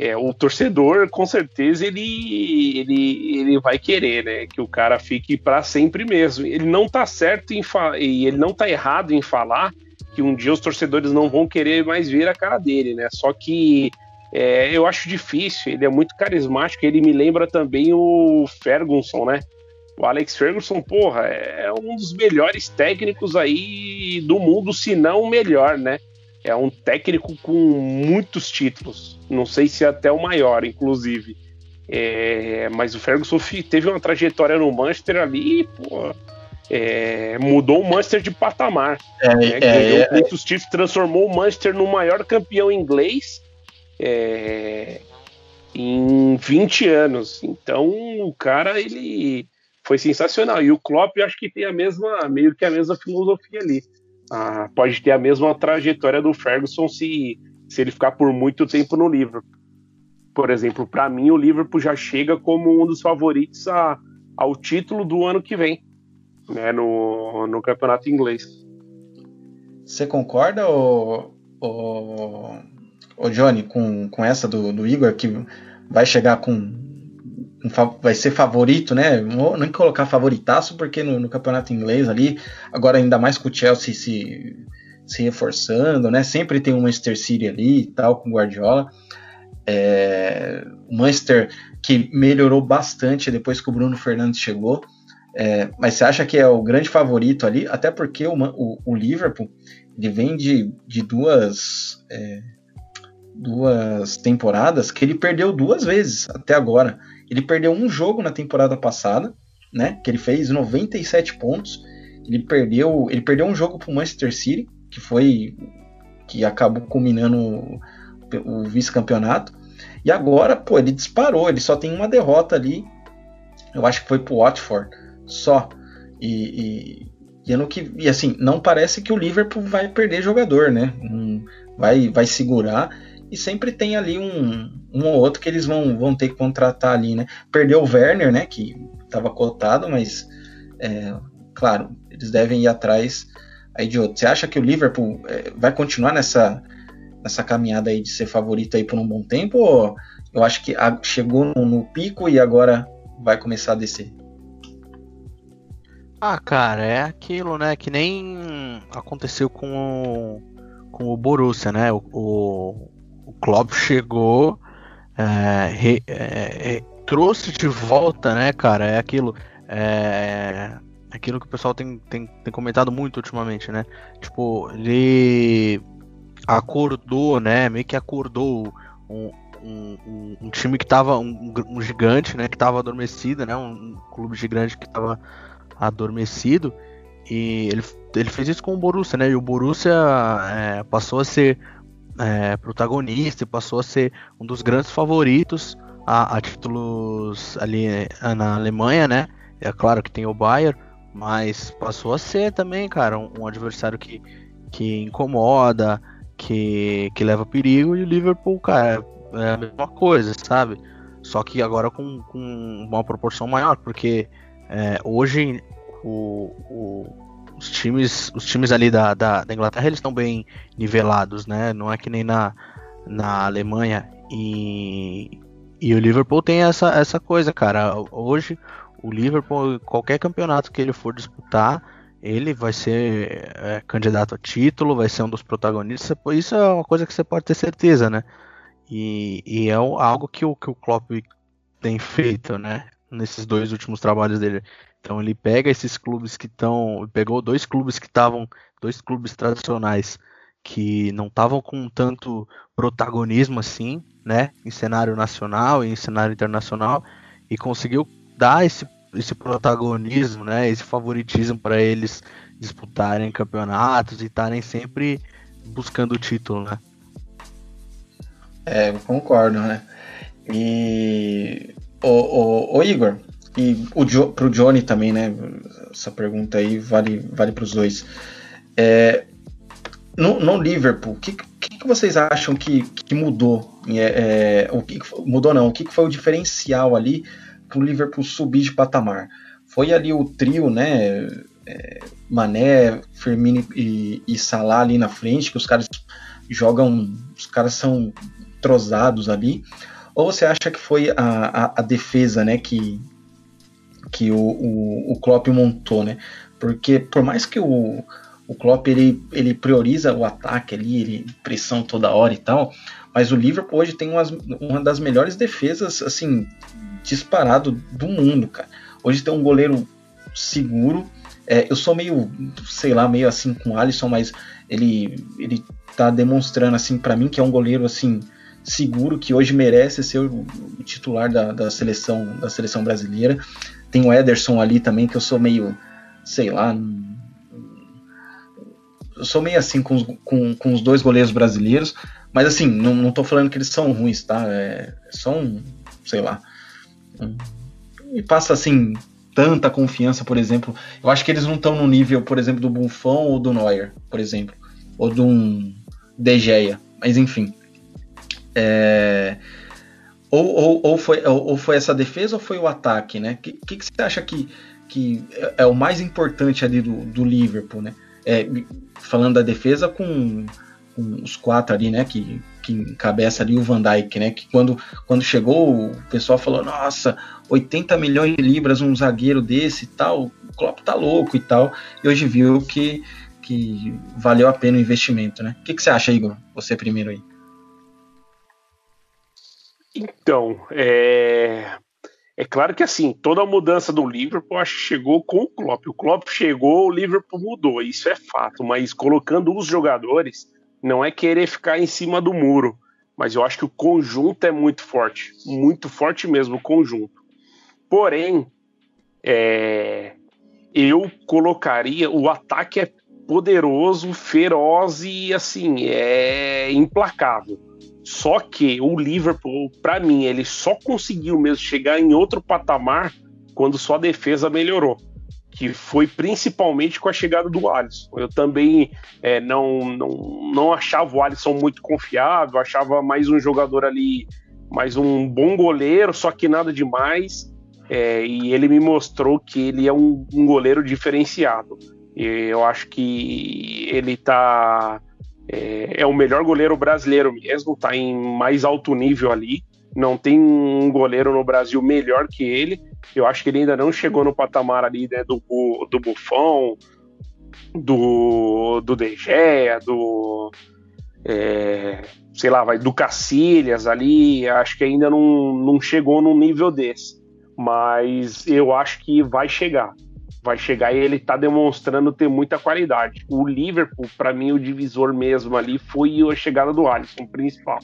é, o torcedor, com certeza, ele, ele, ele vai querer, né? Que o cara fique para sempre mesmo. Ele não tá certo em e ele não tá errado em falar que um dia os torcedores não vão querer mais ver a cara dele, né? Só que é, eu acho difícil, ele é muito carismático, ele me lembra também o Ferguson, né? O Alex Ferguson, porra, é um dos melhores técnicos aí do mundo, se não o melhor, né? É um técnico com muitos títulos. Não sei se é até o maior, inclusive. É, mas o Ferguson teve uma trajetória no Manchester ali, pô, é, mudou o Manchester de patamar. É, né? Ganhou é, muitos títulos, transformou o Manchester no maior campeão inglês é, em 20 anos. Então o cara ele foi sensacional. E o Klopp eu acho que tem a mesma, meio que a mesma filosofia ali ah, pode ter a mesma trajetória do Ferguson se, se ele ficar por muito tempo no Liverpool. Por exemplo, para mim o Liverpool já chega como um dos favoritos a, ao título do ano que vem, né, no, no campeonato inglês. Você concorda, o, o, o Johnny, com, com essa do, do Igor, que vai chegar com vai ser favorito, né? Não nem colocar favoritaço, porque no, no, campeonato inglês ali, agora ainda mais com o Chelsea se, se reforçando, né? Sempre tem um Manchester City ali e tal, com o Guardiola. É, o Manchester que melhorou bastante depois que o Bruno Fernandes chegou. É, mas você acha que é o grande favorito ali? Até porque o, o, o Liverpool ele vem de, de duas, é, duas temporadas que ele perdeu duas vezes até agora. Ele perdeu um jogo na temporada passada, né? Que ele fez 97 pontos. Ele perdeu, ele perdeu um jogo para o Manchester City, que foi que acabou culminando o, o vice-campeonato. E agora, pô, ele disparou. Ele só tem uma derrota ali. Eu acho que foi pro Watford só. E, e, e, que, e assim, não parece que o Liverpool vai perder jogador, né? vai, vai segurar e sempre tem ali um, um ou outro que eles vão, vão ter que contratar ali, né? Perdeu o Werner, né? Que estava cotado, mas é, claro, eles devem ir atrás aí de outro. Você acha que o Liverpool é, vai continuar nessa, nessa caminhada aí de ser favorito aí por um bom tempo? Ou eu acho que a, chegou no, no pico e agora vai começar a descer? Ah, cara, é aquilo, né? Que nem aconteceu com o, com o Borussia, né? O, o, Klopp chegou, é, re, é, trouxe de volta, né, cara? É aquilo. É, aquilo que o pessoal tem, tem, tem comentado muito ultimamente, né? Tipo, ele acordou, né? Meio que acordou um, um, um time que tava. Um, um, gigante, né? Que tava adormecido, né? Um, clube gigante que tava adormecido. E ele, ele fez isso com o Borussia, né? E o Borussia é, passou a ser é, protagonista e passou a ser um dos grandes favoritos a, a, títulos ali é, na Alemanha, né? É claro que tem o Bayern, mas passou a ser também, cara, um, um adversário que, que incomoda, que, que leva perigo, e o Liverpool, cara, é a mesma coisa, sabe? Só que agora com, com uma proporção maior, porque é, hoje o, o, os times, os times ali da, da, da Inglaterra eles estão bem nivelados, né? Não é que nem na, na Alemanha e, e o Liverpool tem essa, essa coisa, cara. Hoje o Liverpool, qualquer campeonato que ele for disputar, ele vai ser é, candidato a título, vai ser um dos protagonistas. Isso é uma coisa que você pode ter certeza, né? E, e é algo que o, que o Klopp tem feito, né? Nesses dois últimos trabalhos dele. Então ele pega esses clubes que estão, pegou dois clubes que estavam, dois clubes tradicionais que não estavam com tanto protagonismo assim, né, em cenário nacional e em cenário internacional e conseguiu dar esse, esse protagonismo, né, esse favoritismo para eles disputarem campeonatos e estarem sempre buscando o título, né? É, concordo, né? E o, o, o Igor, e o jo, pro Johnny também, né? Essa pergunta aí vale, vale para os dois. É, no, no, Liverpool, o que, que, que, vocês acham que, que mudou? É, é, o que mudou não? O que, que foi o diferencial ali para o Liverpool subir de patamar? Foi ali o trio, né? É, Mané, Firmino e, e Salah ali na frente, que os caras jogam, os caras são trozados ali, ou você acha que foi a, a, a defesa, né, que, que o, o, o Klopp montou, né? Porque por mais que o, o Klopp ele, ele prioriza o ataque ali, ele pressão toda hora e tal, mas o Liverpool hoje tem umas, uma das melhores defesas, assim, disparado do mundo, cara. Hoje tem um goleiro seguro. É, eu sou meio, sei lá, meio assim com o Alisson, mas ele, ele tá demonstrando, assim, para mim que é um goleiro, assim, seguro, que hoje merece ser o, titular da, da, seleção, da seleção brasileira. Tem o Ederson ali também, que eu sou meio, sei lá, eu sou meio assim com os, com, com os dois goleiros brasileiros, mas assim, não, não tô falando que eles são ruins, tá? É, são, sei lá. E passa assim tanta confiança, por exemplo. Eu acho que eles não estão no nível, por exemplo, do Buffon ou do Neuer, por exemplo, ou de um De Gea, mas enfim. É, ou, ou, ou, foi, ou, ou, foi essa defesa ou foi o ataque, né? O que, que, que, você acha que, que é, é o mais importante ali do, do Liverpool, né? É, falando da defesa com, com, os quatro ali, né? Que, que encabeça ali o Van Dijk, né? Que quando, quando chegou, o pessoal falou: Nossa, 80 milhões de libras um zagueiro desse e tal, o Klopp tá louco e tal. E hoje viu que, que valeu a pena o investimento, né? O que, que você acha, Igor? Você primeiro aí. Então, é... é claro que assim, toda a mudança do Liverpool acho que chegou com o Klopp. O Klopp chegou, o Liverpool mudou, isso é fato, mas colocando os jogadores, não é querer ficar em cima do muro, mas eu acho que o conjunto é muito forte, muito forte mesmo o conjunto. Porém, é... eu colocaria, o ataque é poderoso, feroz e assim, é implacável só que o Liverpool, para mim, ele só conseguiu mesmo chegar em outro patamar quando sua defesa melhorou, que foi principalmente com a chegada do Alisson. Eu também é, não, não, não achava o Alisson muito confiável, achava mais um jogador ali, mais um bom goleiro, só que nada demais. É, e ele me mostrou que ele é um, um goleiro diferenciado. E eu acho que ele está é, é o melhor goleiro brasileiro mesmo, tá em mais alto nível ali. Não tem um goleiro no Brasil melhor que ele. Eu acho que ele ainda não chegou no patamar ali né, do, do Buffon, do, do De Gea, do. É, sei lá, vai, do Cacilhas ali. Acho que ainda não, não chegou num nível desse. Mas eu acho que vai chegar vai chegar e ele está demonstrando ter muita qualidade. O Liverpool, para mim, o divisor mesmo ali foi a chegada do Alisson, principal.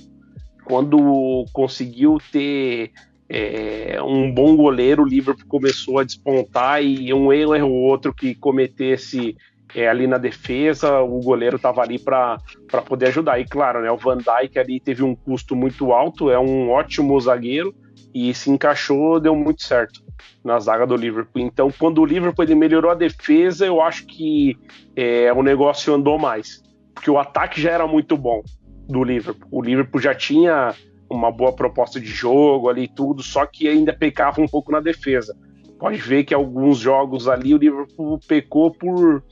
Quando conseguiu ter é, um bom goleiro, o Liverpool começou a despontar e um erro ou outro que cometesse é, ali na defesa, o goleiro estava ali para poder ajudar. E claro, né, o Van Dijk ali teve um custo muito alto, é um ótimo zagueiro e se encaixou, deu muito certo na zaga do Liverpool. Então, quando o Liverpool ele melhorou a defesa, eu acho que é, o negócio andou mais, porque o ataque já era muito bom do Liverpool. O Liverpool já tinha uma boa proposta de jogo ali tudo, só que ainda pecava um pouco na defesa. Pode ver que alguns jogos ali o Liverpool pecou por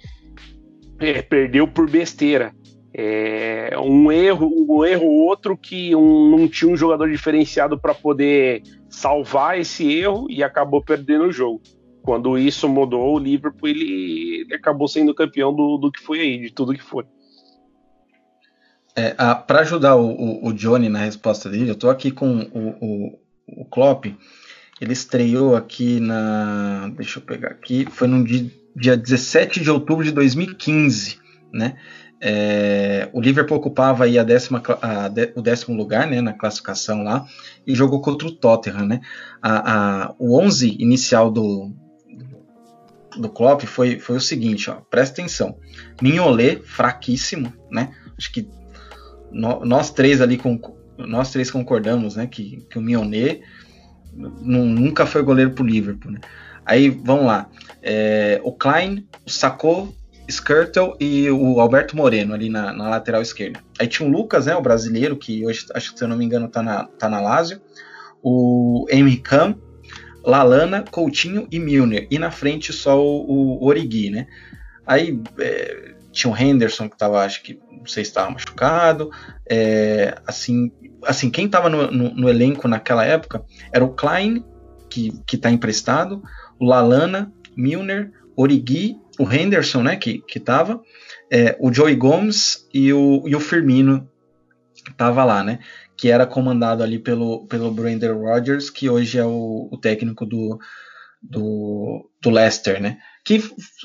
é, perdeu por besteira. É, um erro, um erro outro que um, não tinha um jogador diferenciado para poder salvar esse erro e acabou perdendo o jogo. Quando isso mudou, o Liverpool ele, ele acabou sendo campeão do, do que foi aí, de tudo que foi. É, para ajudar o, o, o, Johnny na resposta dele, eu estou aqui com o, o, o Klopp. Ele estreou aqui na. Deixa eu pegar aqui. Foi no dia, dia 17 de outubro de 2015, né? É, o Liverpool ocupava aí a décima, a de, o décimo lugar né, na classificação lá e jogou contra o Tottenham. Né? A, a, o 11 inicial do, do Klopp foi, foi o seguinte, ó, presta atenção. Mignolet, fraquíssimo, né? Acho que no, nós três ali com, nós três concordamos, né, que, que o Mignolet nunca foi goleiro pro Liverpool, né? Aí vamos lá, é, o Klein, o Sacou Skirtle e o Alberto Moreno ali na, na, lateral esquerda. Aí tinha o Lucas, né, o brasileiro, que hoje, acho que se eu não me engano, tá na, tá na Lazio. O Henry Cam, Lalana, Coutinho e Milner. E na frente só o, o Origi, né? Aí é, tinha o Henderson que estava, acho que não sei se estava machucado. É, assim, assim, quem estava no, no, no, elenco naquela época era o Klein, que está emprestado, o Lalana, Milner, Origi, o Henderson, né, que estava, é, o Joey Gomes e o, e o Firmino estava lá, né, que era comandado ali pelo, pelo Brandon Rodgers, que hoje é o, o técnico do, do, do Leicester, né, que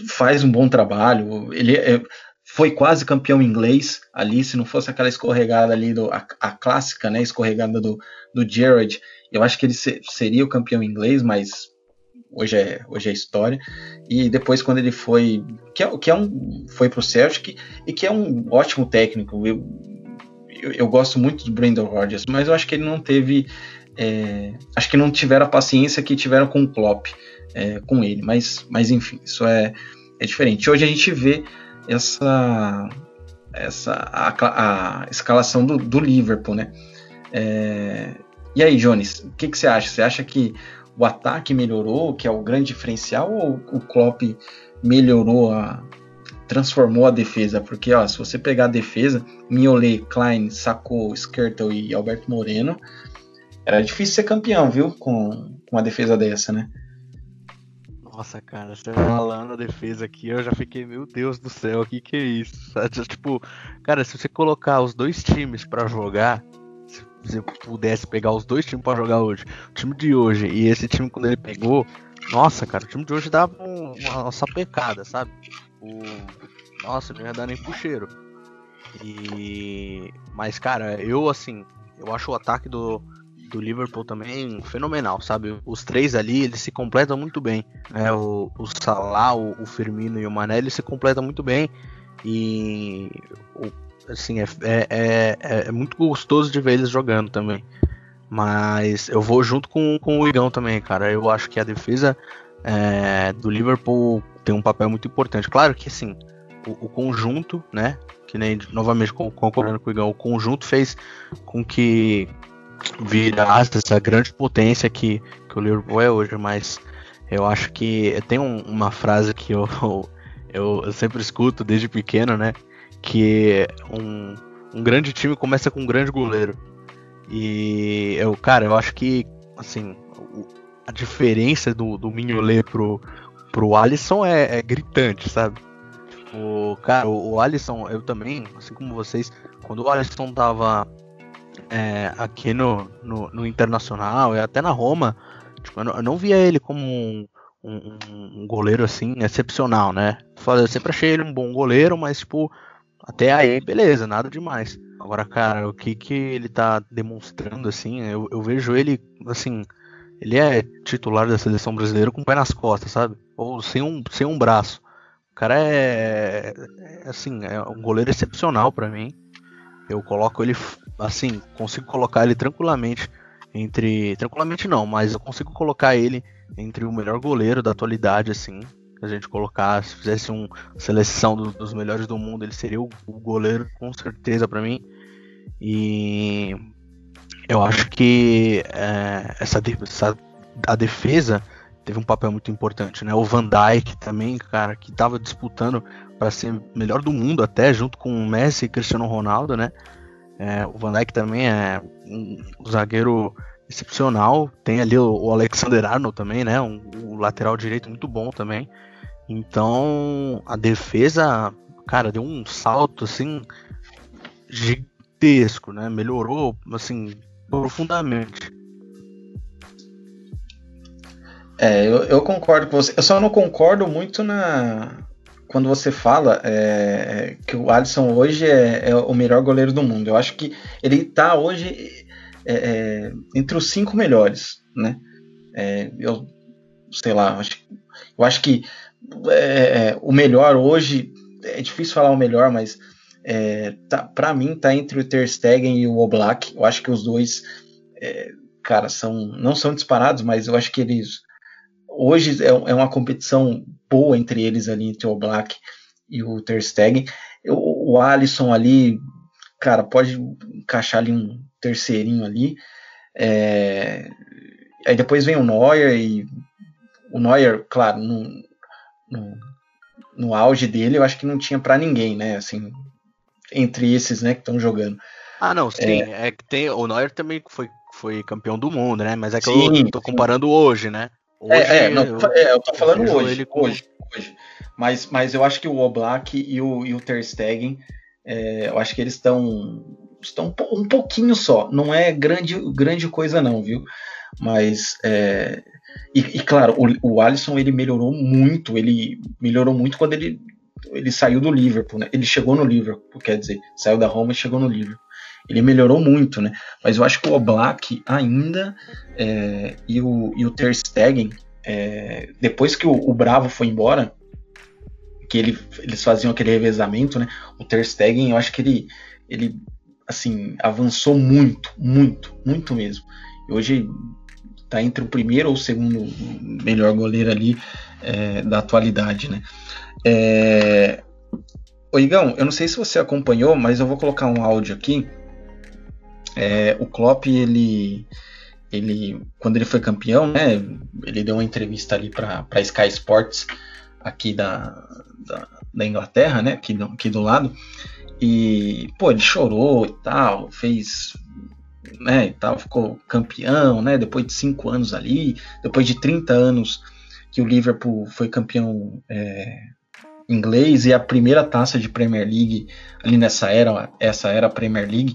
faz um bom trabalho, ele é, foi quase campeão inglês ali, se não fosse aquela escorregada ali, do, a, a clássica, né, escorregada do, do Gerrard, eu acho que ele se, seria o campeão inglês, mas hoje é, hoje é história. E depois quando ele foi, que é, que é um, foi pro Celtic e que é um ótimo técnico. Eu, eu, eu gosto muito do Brandon Rodgers, mas eu acho que ele não teve, é, acho que não tiveram a paciência que tiveram com o Klopp, é, com ele. Mas, mas enfim, isso é, é diferente. Hoje a gente vê essa essa a, a escalação do, do Liverpool, né? É, e aí, Jones, o que, que você acha? Você acha que o ataque melhorou, que é o grande diferencial, ou o Klopp melhorou a transformou a defesa? Porque ó, se você pegar a defesa, Miolet, Klein, Sacou, Skirtle e Alberto Moreno, era difícil ser campeão, viu? Com, com uma defesa dessa, né? Nossa, cara, você falando a defesa aqui, eu já fiquei, meu Deus do céu, o que que é isso? Tipo, cara, se você colocar os dois times para jogar, se eu pudesse pegar os dois times para jogar hoje, o time de hoje e esse time quando ele pegou, nossa, cara, o time de hoje dava um, uma sapecada, sabe? O, nossa, não ia dar nem pro cheiro. E mas cara, eu assim, eu acho o ataque do do Liverpool também fenomenal, sabe? Os três ali, eles se completam muito bem. Né? O, o Salah, o, o Firmino e o Mané, eles se completam muito bem. E o Assim, é, é, é, é, muito gostoso de ver eles jogando também. Mas eu vou junto com, com o Igão também, cara. Eu acho que a defesa é, do Liverpool tem um papel muito importante. Claro que assim, o, o conjunto, né? Que nem novamente concordando com o Igão, o conjunto fez com que virasse essa grande potência que, que o Liverpool é hoje, mas eu acho que tem um, uma frase que eu, eu, eu sempre escuto desde pequeno, né? Que um, um grande time começa com um grande goleiro. E eu, cara, eu acho que assim, a diferença do, do Mignolet pro, pro Alisson é, é gritante, sabe? Tipo, cara, o, o Alisson, eu também, assim como vocês, quando o Alisson tava é, aqui no, no, no, Internacional e até na Roma, tipo, eu, não, eu não via ele como um, um, um, goleiro assim excepcional, né? Eu sempre achei ele um bom goleiro, mas tipo, até aí, beleza, nada demais. Agora, cara, o que que ele tá demonstrando, assim, eu, eu vejo ele, assim, ele é titular da seleção brasileira com o pé nas costas, sabe? Ou sem um, sem um braço. O cara é, é assim, é um goleiro excepcional para mim. Eu coloco ele, assim, consigo colocar ele tranquilamente entre. Tranquilamente não, mas eu consigo colocar ele entre o melhor goleiro da atualidade, assim a gente colocar, se fizesse uma seleção do, dos melhores do mundo, ele seria o, o goleiro com certeza para mim. E eu acho que é, essa, essa, a defesa teve um papel muito importante, né? O Van Dijk também, cara, que estava disputando para ser melhor do mundo até junto com o Messi e Cristiano Ronaldo, né? É, o Van Dijk também é um zagueiro excepcional. Tem ali o, o Alexander Arnold também, né? Um, um, lateral direito muito bom também. Então a defesa, cara, deu um salto assim gigantesco, né? Melhorou assim profundamente. É, eu, eu, concordo com você. Eu só não concordo muito na quando você fala é, que o Alisson hoje é, é, o melhor goleiro do mundo. Eu acho que ele está hoje é, é, entre os cinco melhores, né? É, eu sei lá, acho, eu acho que é, é, o melhor hoje, é difícil falar o melhor, mas é, tá, para mim tá entre o Ter Stegen e o Oblak. Eu acho que os dois, é, cara, são não são disparados, mas eu acho que eles hoje é, é uma competição boa entre eles ali, entre o Oblak e o Ter Stegen. O, o Alisson ali, cara, pode encaixar ali um terceirinho ali. É, aí depois vem o Neuer e o Neuer, claro, não, no auge dele, eu acho que não tinha para ninguém, né? Assim, entre esses, né, que estão jogando. Ah, não, sim. É, é que tem. O Neuer também foi, foi campeão do mundo, né? Mas é que sim, eu tô comparando sim. hoje, né? Hoje, é, é, não, eu, é, eu tô falando eu hoje, com... hoje, hoje. Mas, mas eu acho que o Oblak e o, e o Ter Stegen, é, eu acho que eles estão estão um pouquinho só. Não é grande, grande coisa não, viu? Mas é, e, e, claro, o, o Alisson ele melhorou muito. Ele melhorou muito quando ele ele saiu do Liverpool, né? Ele chegou no Liverpool, quer dizer, saiu da Roma e chegou no Liverpool. Ele melhorou muito, né? Mas eu acho que o Oblak ainda é, e, o, e o Ter Stegen, é, depois que o, o, Bravo foi embora, que ele, eles faziam aquele revezamento, né? O Ter Stegen, eu acho que ele, ele assim, avançou muito, muito, muito mesmo. E hoje tá entre o primeiro ou o segundo melhor goleiro ali é, da atualidade, né? É... Eu não sei se você acompanhou, mas eu vou colocar um áudio aqui. É, o Klopp, ele, ele, quando ele foi campeão, né, ele deu uma entrevista ali para Sky Sports aqui da, da, da, Inglaterra, né, aqui do, aqui do lado, e, pô, ele chorou e tal, fez, né, e tal, ficou campeão, né, depois de cinco anos ali, depois de 30 anos que o Liverpool foi campeão é, inglês e a primeira taça de Premier League ali nessa era, essa era Premier League.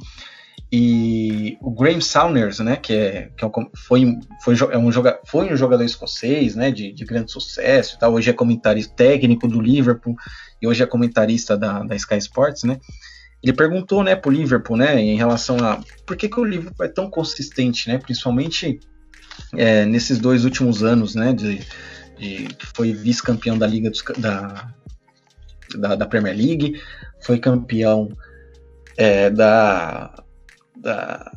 E o Graham Saunders, né, que, é, que é um, foi, foi, é um joga, foi um jogador escocês, né, de, de grande sucesso e tal, hoje é comentarista técnico do Liverpool e hoje é comentarista da, da Sky Sports, né, ele perguntou, né, pro Liverpool, né, em relação a por que, que o Liverpool é tão consistente, né, principalmente é, nesses dois últimos anos, né, de, de foi vice-campeão da Liga dos, da, da, da Premier League, foi campeão é, da, da,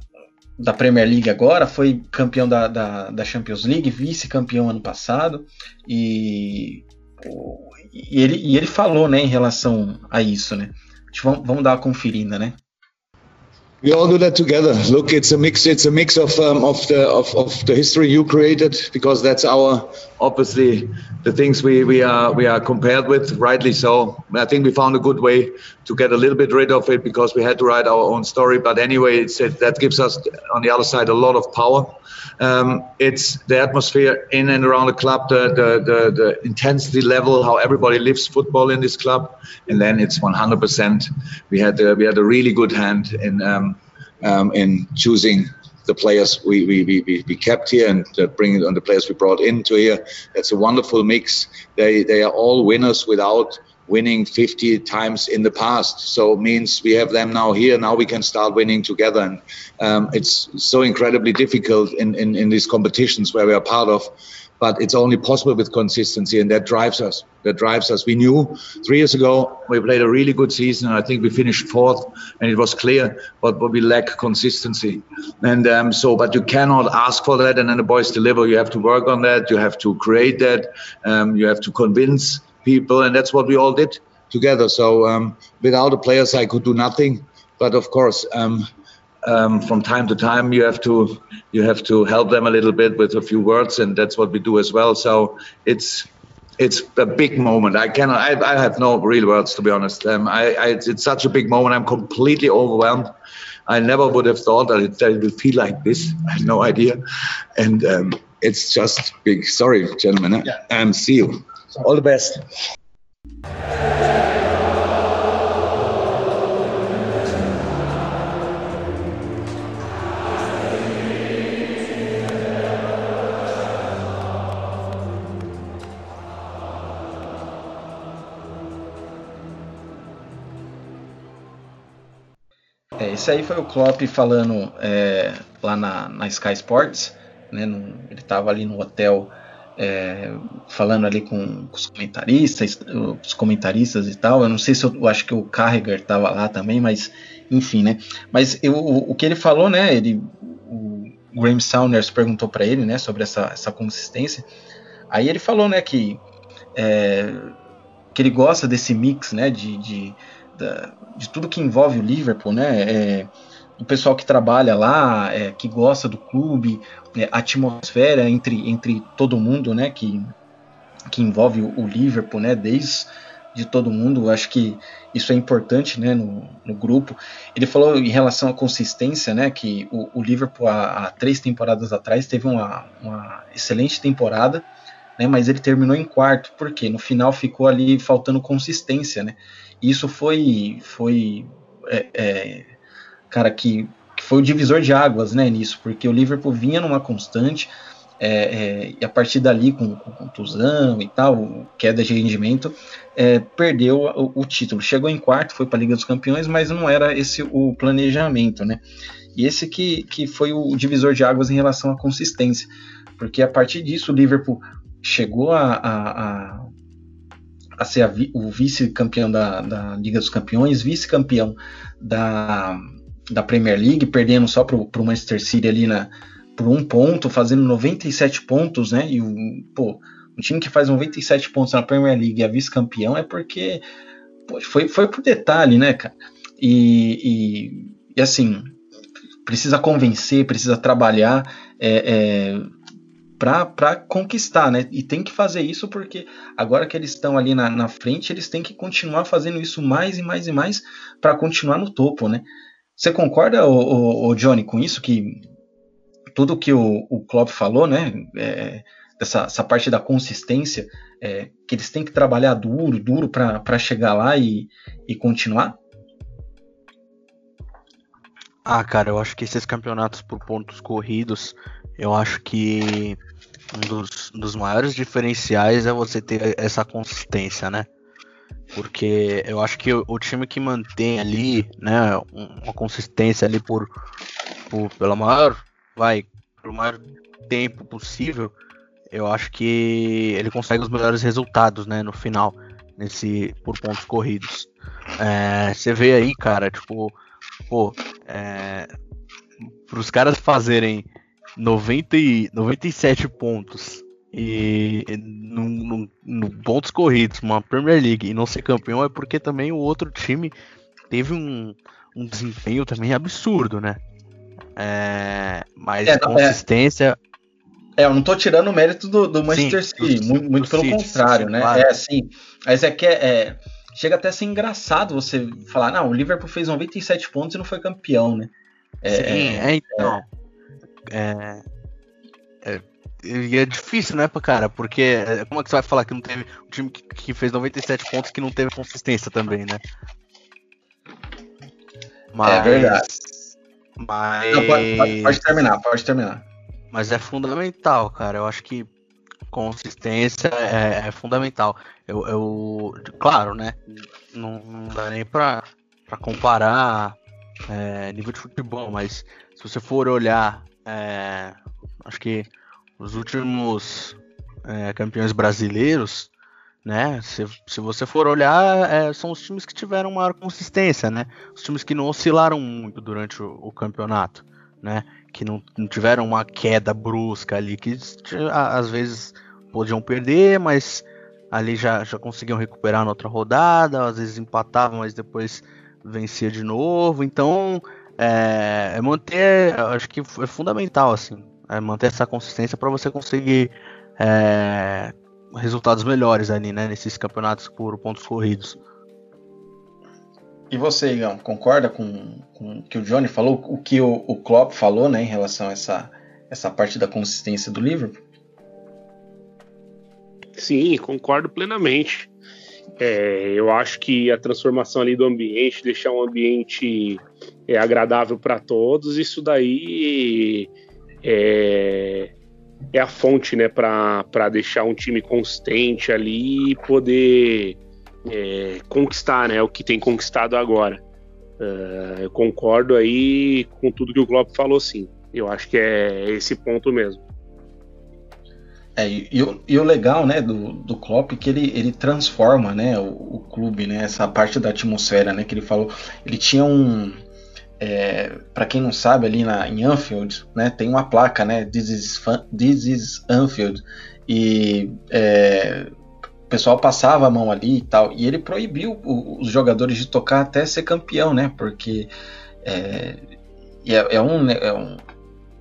da, Premier League agora, foi campeão da, da, da Champions League, vice-campeão ano passado, e, e, ele, e ele falou né, em relação a isso, né? Vamos, vamos dar uma conferida, né? We all do that together. Look, it's a mix. It's a mix of um, of the of, of the history you created because that's our obviously the things we, we are we are compared with. Rightly so. I think we found a good way to get a little bit rid of it because we had to write our own story. But anyway, it's, it, that gives us on the other side a lot of power. Um, it's the atmosphere in and around the club, the, the the the intensity level, how everybody lives football in this club, and then it's 100%. We had a, we had a really good hand in. Um, um, in choosing the players we, we, we, we kept here and uh, bringing on the players we brought into here. That's a wonderful mix. They, they are all winners without winning 50 times in the past. So it means we have them now here. Now we can start winning together. And um, it's so incredibly difficult in, in, in these competitions where we are part of but it's only possible with consistency, and that drives us. That drives us. We knew three years ago we played a really good season. and I think we finished fourth, and it was clear, but, but we lack consistency. And um, so, but you cannot ask for that, and then the boys deliver. You have to work on that. You have to create that. Um, you have to convince people, and that's what we all did together. So um, without the players, I could do nothing. But of course, um, um, from time to time you have to you have to help them a little bit with a few words and that's what we do as well. So it's it's a big moment. I cannot i, I have no real words to be honest. Um, I, I, it's such a big moment. I'm completely overwhelmed. I never would have thought that it, that it would feel like this. I have no idea. And um, it's just big. Sorry gentlemen yeah. um, see you. All the best Esse aí foi o Klopp falando é, lá na, na, Sky Sports, né, no, ele estava ali no hotel é, falando ali com, com, os comentaristas, os comentaristas e tal. Eu não sei se eu, eu acho que o Carragher estava lá também, mas enfim, né? Mas eu, o, o, que ele falou, né? Ele, o Graham Saunders perguntou para ele, né, sobre essa, essa consistência. Aí ele falou, né, que é, que ele gosta desse mix, né, de, de da, de tudo que envolve o Liverpool, né? É, o pessoal que trabalha lá, é, que gosta do clube, é, a atmosfera entre, entre todo mundo, né? Que, que envolve o, Liverpool, né? Desde de todo mundo. Acho que isso é importante né, no, no, grupo. Ele falou em relação à consistência, né, que o, o Liverpool há, há, três temporadas atrás teve uma, uma excelente temporada, né, mas ele terminou em quarto, porque no final ficou ali faltando consistência. Né, isso foi, foi é, é, cara, que, que foi o divisor de águas né, nisso, porque o Liverpool vinha numa constante é, é, e a partir dali, com, com, contusão e tal, queda de rendimento, é, perdeu o, o, título. Chegou em quarto, foi para a Liga dos Campeões, mas não era esse o planejamento, né? E esse que, que foi o divisor de águas em relação à consistência, porque a partir disso o Liverpool chegou a, a, a, a ser a, o vice-campeão da, da Liga dos Campeões, vice-campeão da, da Premier League, perdendo só para o Manchester City ali na por um ponto, fazendo 97 pontos, né? E o, pô, um time que faz 97 pontos na Premier League e é vice-campeão é porque pô, foi, foi por detalhe, né, cara? E, e, e assim, precisa convencer, precisa trabalhar é, é, para conquistar, né? E tem que fazer isso porque agora que eles estão ali na, na frente, eles têm que continuar fazendo isso mais e mais e mais para continuar no topo, né? Você concorda, o, Johnny, com isso que tudo que o, o Klopp falou, né? É, dessa essa parte da consistência, é, que eles têm que trabalhar duro, duro para chegar lá e, e continuar? Ah, cara, eu acho que esses campeonatos por pontos corridos, eu acho que um dos, dos maiores diferenciais é você ter essa consistência, né? Porque eu acho que o, o time que mantém ali, né, uma consistência ali por, por pela maior vai pro maior tempo possível, eu acho que ele consegue os melhores resultados, né, no final, nesse por pontos corridos. É, você vê aí, cara, tipo, pô, é, os caras fazerem 90 e, 97 pontos e no, no, no, pontos corridos, uma Premier League e não ser campeão é porque também o outro time teve um, um desempenho também absurdo, né? É, mas é, é, consistência. É, eu não tô tirando o mérito do, do Manchester sim, City, do, muito, muito pelo City, contrário, sim, né? Claro. É assim, mas é que é, é, chega até a ser engraçado você falar, não, o Liverpool fez 97 pontos e não foi campeão, né? É, sim, é, é então. É, é, é, difícil, né, cara? Porque como é que você vai falar que não teve um time que, que fez 97 pontos que não teve consistência também, né? Mas, é verdade. Mas. Não, pode, pode, pode, terminar, pode terminar. Mas é fundamental, cara. Eu acho que consistência é, é fundamental. Eu, eu, claro, né? Não, não dá nem pra, pra comparar é, nível de futebol, mas se você for olhar, é, acho que os últimos é, campeões brasileiros, né? Se, se você for olhar, é, são os times que tiveram maior consistência, né? Os times que não oscilaram muito durante o, o campeonato, né? Que não, não, tiveram uma queda brusca ali, que às vezes podiam perder, mas ali já, já conseguiam recuperar na outra rodada, às vezes empatavam, mas depois vencia de novo. Então, é, é manter, acho que é fundamental, assim, é manter essa consistência para você conseguir é, resultados melhores ali, né, nesses campeonatos por pontos corridos. E você, Igão, concorda com, com o que o Johnny falou, o que o, o Klopp falou, né, em relação a essa, essa parte da consistência do Liverpool? Sim, concordo plenamente. É, eu acho que a transformação ali do ambiente, deixar um ambiente é, agradável para todos, isso daí é, é a fonte, né, para deixar um time consistente ali e poder é, conquistar, né, o que tem conquistado agora. Uh, eu concordo aí com tudo que o Klopp falou, sim. Eu acho que é esse ponto mesmo. É, e, o, e o legal, né, do, do Klopp é que ele, ele transforma, né, o, o clube, né, essa parte da atmosfera, né, que ele falou. Ele tinha um é, para quem não sabe, ali na, em Anfield, né, tem uma placa, né, This is, This is Anfield, e é, o pessoal passava a mão ali e tal, e ele proibiu os jogadores de tocar até ser campeão, né, porque é, é, é, um, é, um,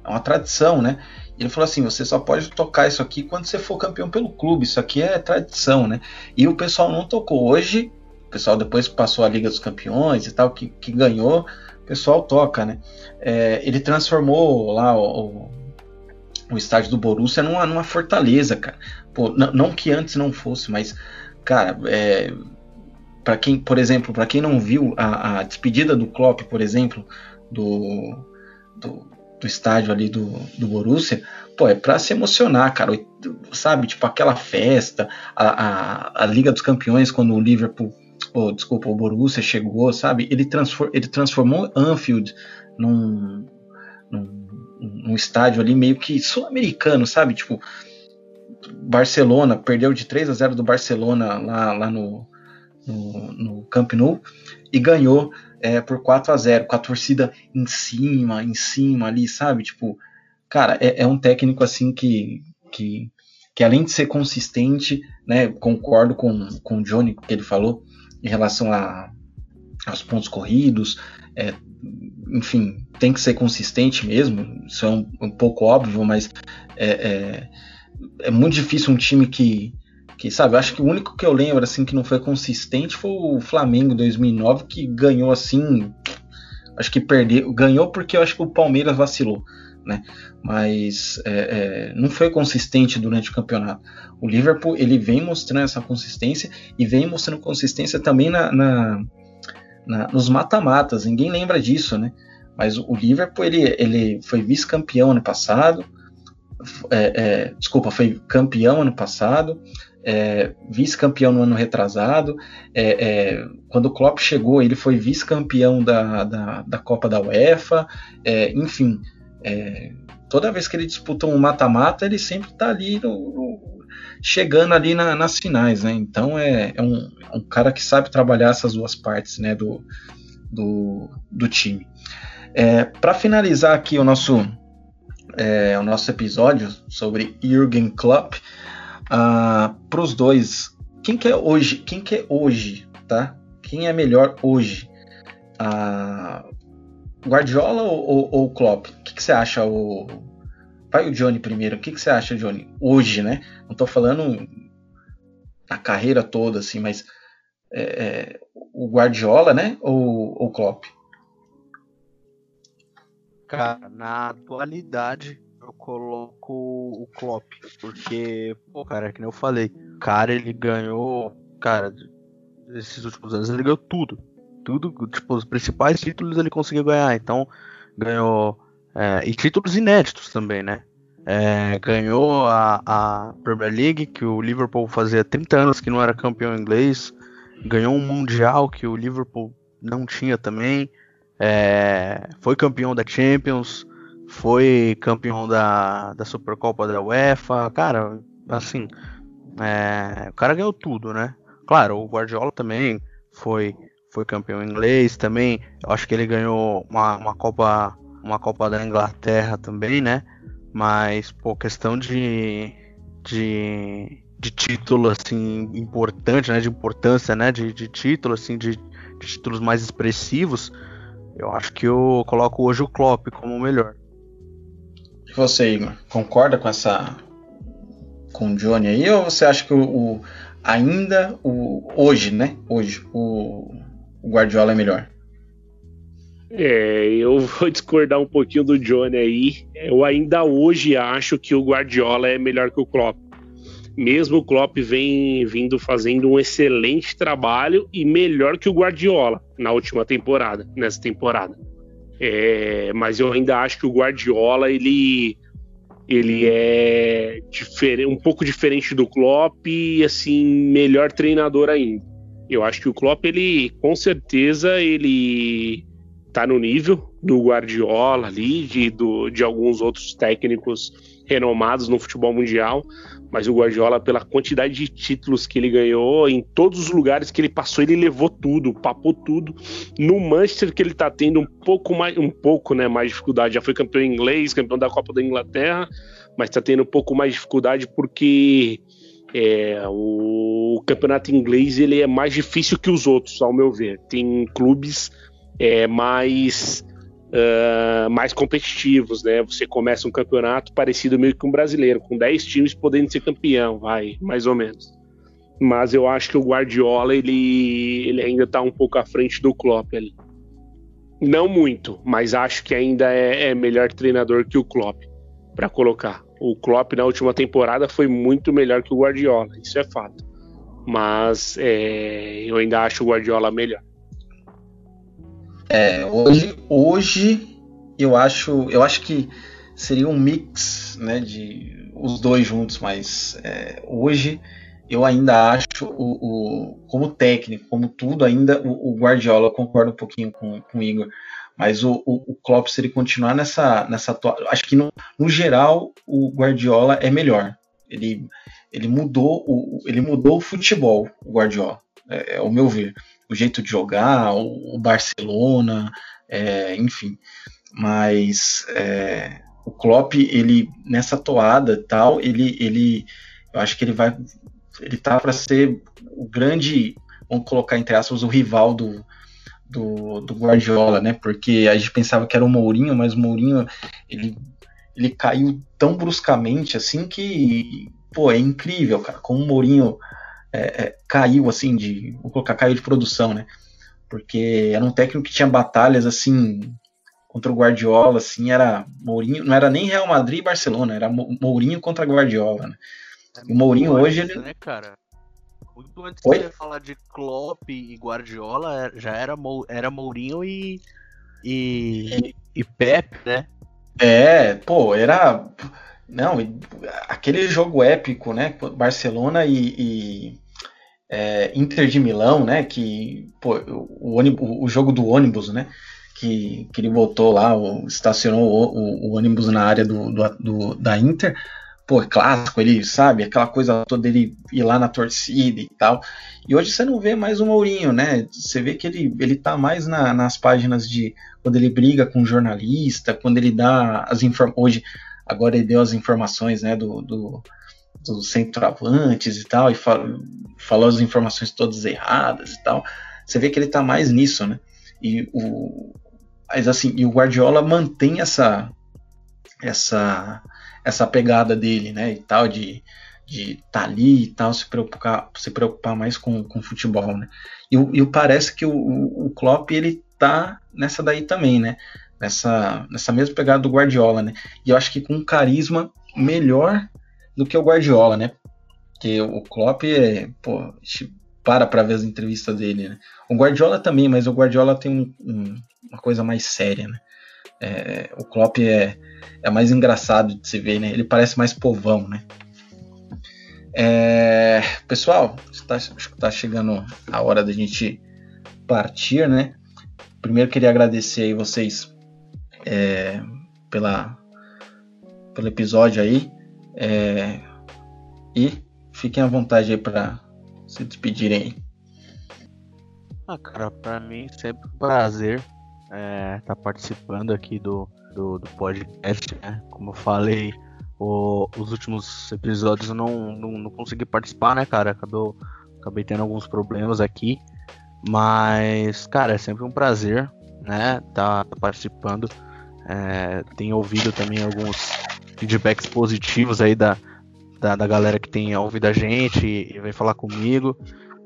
é uma tradição, né, Ele falou assim: você só pode tocar isso aqui quando você for campeão pelo clube. Isso aqui é tradição, né? E o pessoal não tocou. Hoje, o pessoal depois passou a Liga dos Campeões e tal, que, que ganhou, pessoal toca, né? É, ele transformou lá o, o estádio do Borussia numa, numa fortaleza, cara. Pô, não que antes não fosse, mas, cara, é, para quem, por exemplo, para quem não viu a, a, despedida do Klopp, por exemplo, do, do, do estádio ali do, do Borussia, pô, é para se emocionar, cara. Sabe, tipo aquela festa, a, a, a Liga dos Campeões quando o Liverpool, oh, desculpa, o Borussia chegou, sabe? Ele, transform, ele transformou Anfield num, num um estádio ali meio que sul-americano, sabe? Tipo, Barcelona perdeu de 3 a 0 do Barcelona lá, lá no, no, no Camp Nou e ganhou é, por 4 a 0 com a torcida em cima, em cima ali, sabe? Tipo, cara, é, é um técnico assim que, que, que além de ser consistente, né? Concordo com, com o Johnny que ele falou em relação a, aos pontos corridos, é, enfim, tem que ser consistente mesmo, isso é um, um pouco óbvio, mas é, é, é, muito difícil um time que, que, sabe, acho que o único que eu lembro, assim, que não foi consistente foi o Flamengo 2009, que ganhou, assim, acho que perdeu, ganhou porque eu acho que o Palmeiras vacilou, né, mas é, é não foi consistente durante o campeonato. O Liverpool, ele vem mostrando essa consistência e vem mostrando consistência também na, na na, nos mata-matas, ninguém lembra disso, né? Mas o Liverpool ele, ele foi vice-campeão ano passado, é, é, desculpa, foi campeão ano passado, é, vice-campeão no ano retrasado. É, é, quando o Klopp chegou, ele foi vice-campeão da, da, da, Copa da UEFA. É, toda vez que ele disputa um mata-mata, ele sempre está ali no, no, chegando ali na, nas finais, né? Então é, é um, um, cara que sabe trabalhar essas duas partes, né? Do, do, do time. É, Para finalizar aqui o nosso, é, o nosso episódio sobre Jürgen Klopp, uh, ah, para os dois, quem que é hoje? Quem que é hoje, tá? Quem é melhor hoje? Uh, Guardiola ou, ou, Klopp? O que, que você acha? O... Vai o Johnny primeiro. O que, que você acha, Johnny? Hoje, né? Não estou falando a carreira toda, assim, mas é, é, o Guardiola, né? Ou o Klopp? Cara, na atualidade eu coloco o Klopp, porque, pô, cara, que nem eu falei, cara, ele ganhou, cara, esses últimos anos ele ganhou tudo, tudo, tipo, os principais títulos ele conseguiu ganhar, então ganhou, é, e títulos inéditos também, né? É, ganhou a, a Premier League, que o Liverpool fazia 30 anos que não era campeão inglês, ganhou um Mundial que o Liverpool não tinha também, é, foi campeão da Champions, foi campeão da, da Supercopa da UEFA, cara, assim, é, o cara ganhou tudo, né? Claro, o Guardiola também foi, foi campeão inglês também, eu acho que ele ganhou uma, uma Copa uma Copa da Inglaterra também, né? Mas, pô, questão de, de, de título, assim, importante, né? De importância, né? De, de título, assim, de, de títulos mais expressivos, eu acho que eu coloco hoje o Klopp como o melhor. E você, Igor, concorda com essa com o Johnny aí ou você acha que o, o ainda o hoje, né? Hoje o, o Guardiola é melhor? É, eu vou discordar um pouquinho do Johnny aí. Eu ainda hoje acho que o Guardiola é melhor que o Klopp mesmo o Klopp vem vindo fazendo um excelente trabalho e melhor que o Guardiola na última temporada, nessa temporada. É, mas eu ainda acho que o Guardiola ele ele é um pouco diferente do Klopp e assim melhor treinador ainda. Eu acho que o Klopp ele com certeza ele tá no nível do Guardiola ali, de, do, de alguns outros técnicos renomados no futebol mundial, mas o Guardiola, pela quantidade de títulos que ele ganhou, em todos os lugares que ele passou, ele levou tudo, papou tudo. No Manchester, que ele tá tendo um pouco mais, um pouco, né, mais dificuldade. Já foi campeão inglês, campeão da Copa da Inglaterra, mas tá tendo um pouco mais dificuldade porque é, o campeonato inglês ele é mais difícil que os outros, ao meu ver. Tem clubes é, mais uh, mais competitivos, né? Você começa um campeonato parecido meio que um brasileiro, com 10 times podendo ser campeão, vai, mais ou menos. Mas eu acho que o Guardiola ele, ele ainda está um pouco à frente do Klopp ali. Não muito, mas acho que ainda é, é melhor treinador que o Klopp para colocar. O Klopp na última temporada foi muito melhor que o Guardiola, isso é fato. Mas é, eu ainda acho o Guardiola melhor. É, hoje, hoje eu acho, eu acho que seria um mix, né, de os dois juntos, mas é, hoje eu ainda acho o, o, como técnico, como tudo, ainda o, o Guardiola, eu concordo um pouquinho com, com o Igor, mas o, o, o Klopp, se ele continuar nessa, nessa acho que no, no geral o Guardiola é melhor. Ele, ele mudou o, ele mudou o futebol, o Guardiola, é, é o meu ver o jeito de jogar, o, o Barcelona, é, enfim. Mas é, o Klopp, ele nessa toada tal, ele, ele, eu acho que ele vai, ele tá para ser o grande, vamos colocar entre aspas, o rival do, do, do, Guardiola, né? Porque a gente pensava que era o Mourinho, mas o Mourinho ele, ele caiu tão bruscamente assim que, pô, é incrível, cara. Como o Mourinho é, é, caiu assim de. Vou colocar, caiu de produção, né? Porque era um técnico que tinha batalhas assim contra o Guardiola, assim, era Mourinho, não era nem Real Madrid e Barcelona, era Mourinho contra Guardiola, né? É o Mourinho hoje ele. Né, cara? Muito antes Oi? de falar de Klopp e Guardiola, já era, era Mourinho e, e, e Pep, né? É, pô, era não, aquele jogo épico, né? Barcelona e, e é, Inter de Milão, né? Que pô, o, ônibus, o jogo do ônibus, né? Que, que ele botou lá, o, estacionou o, o, o, ônibus na área do, do, do, da Inter. Pô, é clássico, ele sabe, aquela coisa toda ele ir lá na torcida e tal. E hoje você não vê mais o Mourinho, né? Você vê que ele, ele tá mais na, nas páginas de quando ele briga com jornalista, quando ele dá as informações. Hoje agora ele deu as informações né, do, do, do centroavantes e tal, e fal, falou as informações todas erradas e tal. Você vê que ele está mais nisso, né? E o, mas assim, e o Guardiola mantém essa essa essa pegada dele, né, e tal de de estar tá ali e tal, se preocupar se preocupar mais com, com futebol, né? E, e parece que o, o Klopp ele tá nessa daí também, né? nessa, nessa mesma pegada do Guardiola, né? E eu acho que com um carisma melhor do que o Guardiola, né? Porque o Klopp é, pô, para para ver as entrevistas dele, né? O Guardiola também, mas o Guardiola tem um, um, uma coisa mais séria, né? É, o Klopp é, é mais engraçado de se ver, né? Ele parece mais povão, né? É, pessoal, está, acho que está chegando a hora da gente partir, né? Primeiro queria agradecer aí vocês é, pela, pelo episódio aí. É, e fiquem à vontade aí para se despedirem aí. Ah, cara, pra mim sempre um prazer é, tá participando aqui do, do, do podcast. Né? Como eu falei, o, os últimos episódios eu não, não, não, consegui participar, né, cara? Acabou, acabei tendo alguns problemas aqui. Mas, cara, é sempre um prazer, né, tá participando. É, tenho ouvido também alguns feedbacks positivos aí da, da, da, galera que tem ouvido a gente e, e vem falar comigo.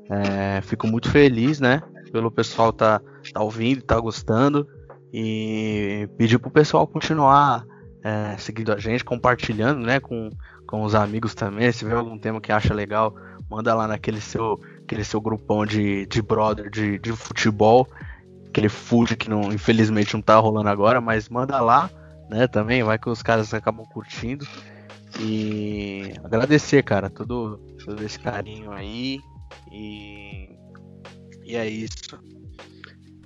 É, fico muito feliz, né? Pelo pessoal tá, tá ouvindo, tá gostando. E pedir pro pessoal continuar é, seguindo a gente, compartilhando, né? Com, com os amigos também. Se vê algum tema que acha legal, manda lá naquele seu, aquele seu grupão de, de brother de, de futebol aquele fude que não, infelizmente não tá rolando agora, mas manda lá, né, também, vai que os caras acabam curtindo. E agradecer, cara, todo, todo esse carinho aí. E, e é isso.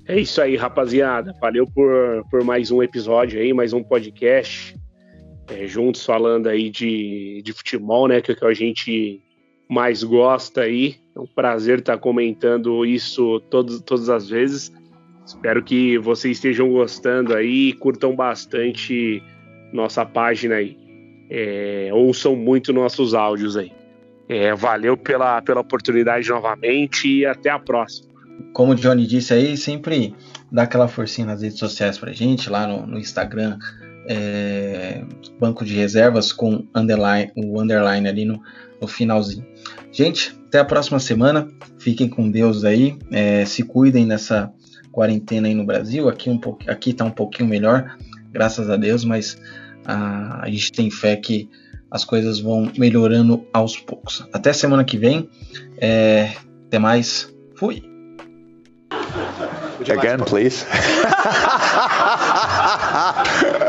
É isso aí, rapaziada. Valeu por, por mais um episódio aí, mais um podcast. É, juntos falando aí de, de futebol, né? Que, é que a gente mais gosta aí. É um prazer estar comentando isso todos, todas as vezes. Espero que vocês estejam gostando aí, curtam bastante nossa página aí. É, ouçam muito nossos áudios aí. É, valeu pela, pela oportunidade novamente e até a próxima. Como o Johnny disse aí, sempre dá aquela forcinha nas redes sociais pra gente, lá no, no Instagram, é, banco de reservas com underline, o underline ali no, no finalzinho. Gente, até a próxima semana. Fiquem com Deus aí. É, se cuidem nessa quarentena aí no Brasil. Aqui, um pouco, aqui tá um pouquinho melhor, graças a Deus, mas a, a gente tem fé que as coisas vão melhorando aos poucos. Até semana que vem. É, até mais. Fui. Again, please.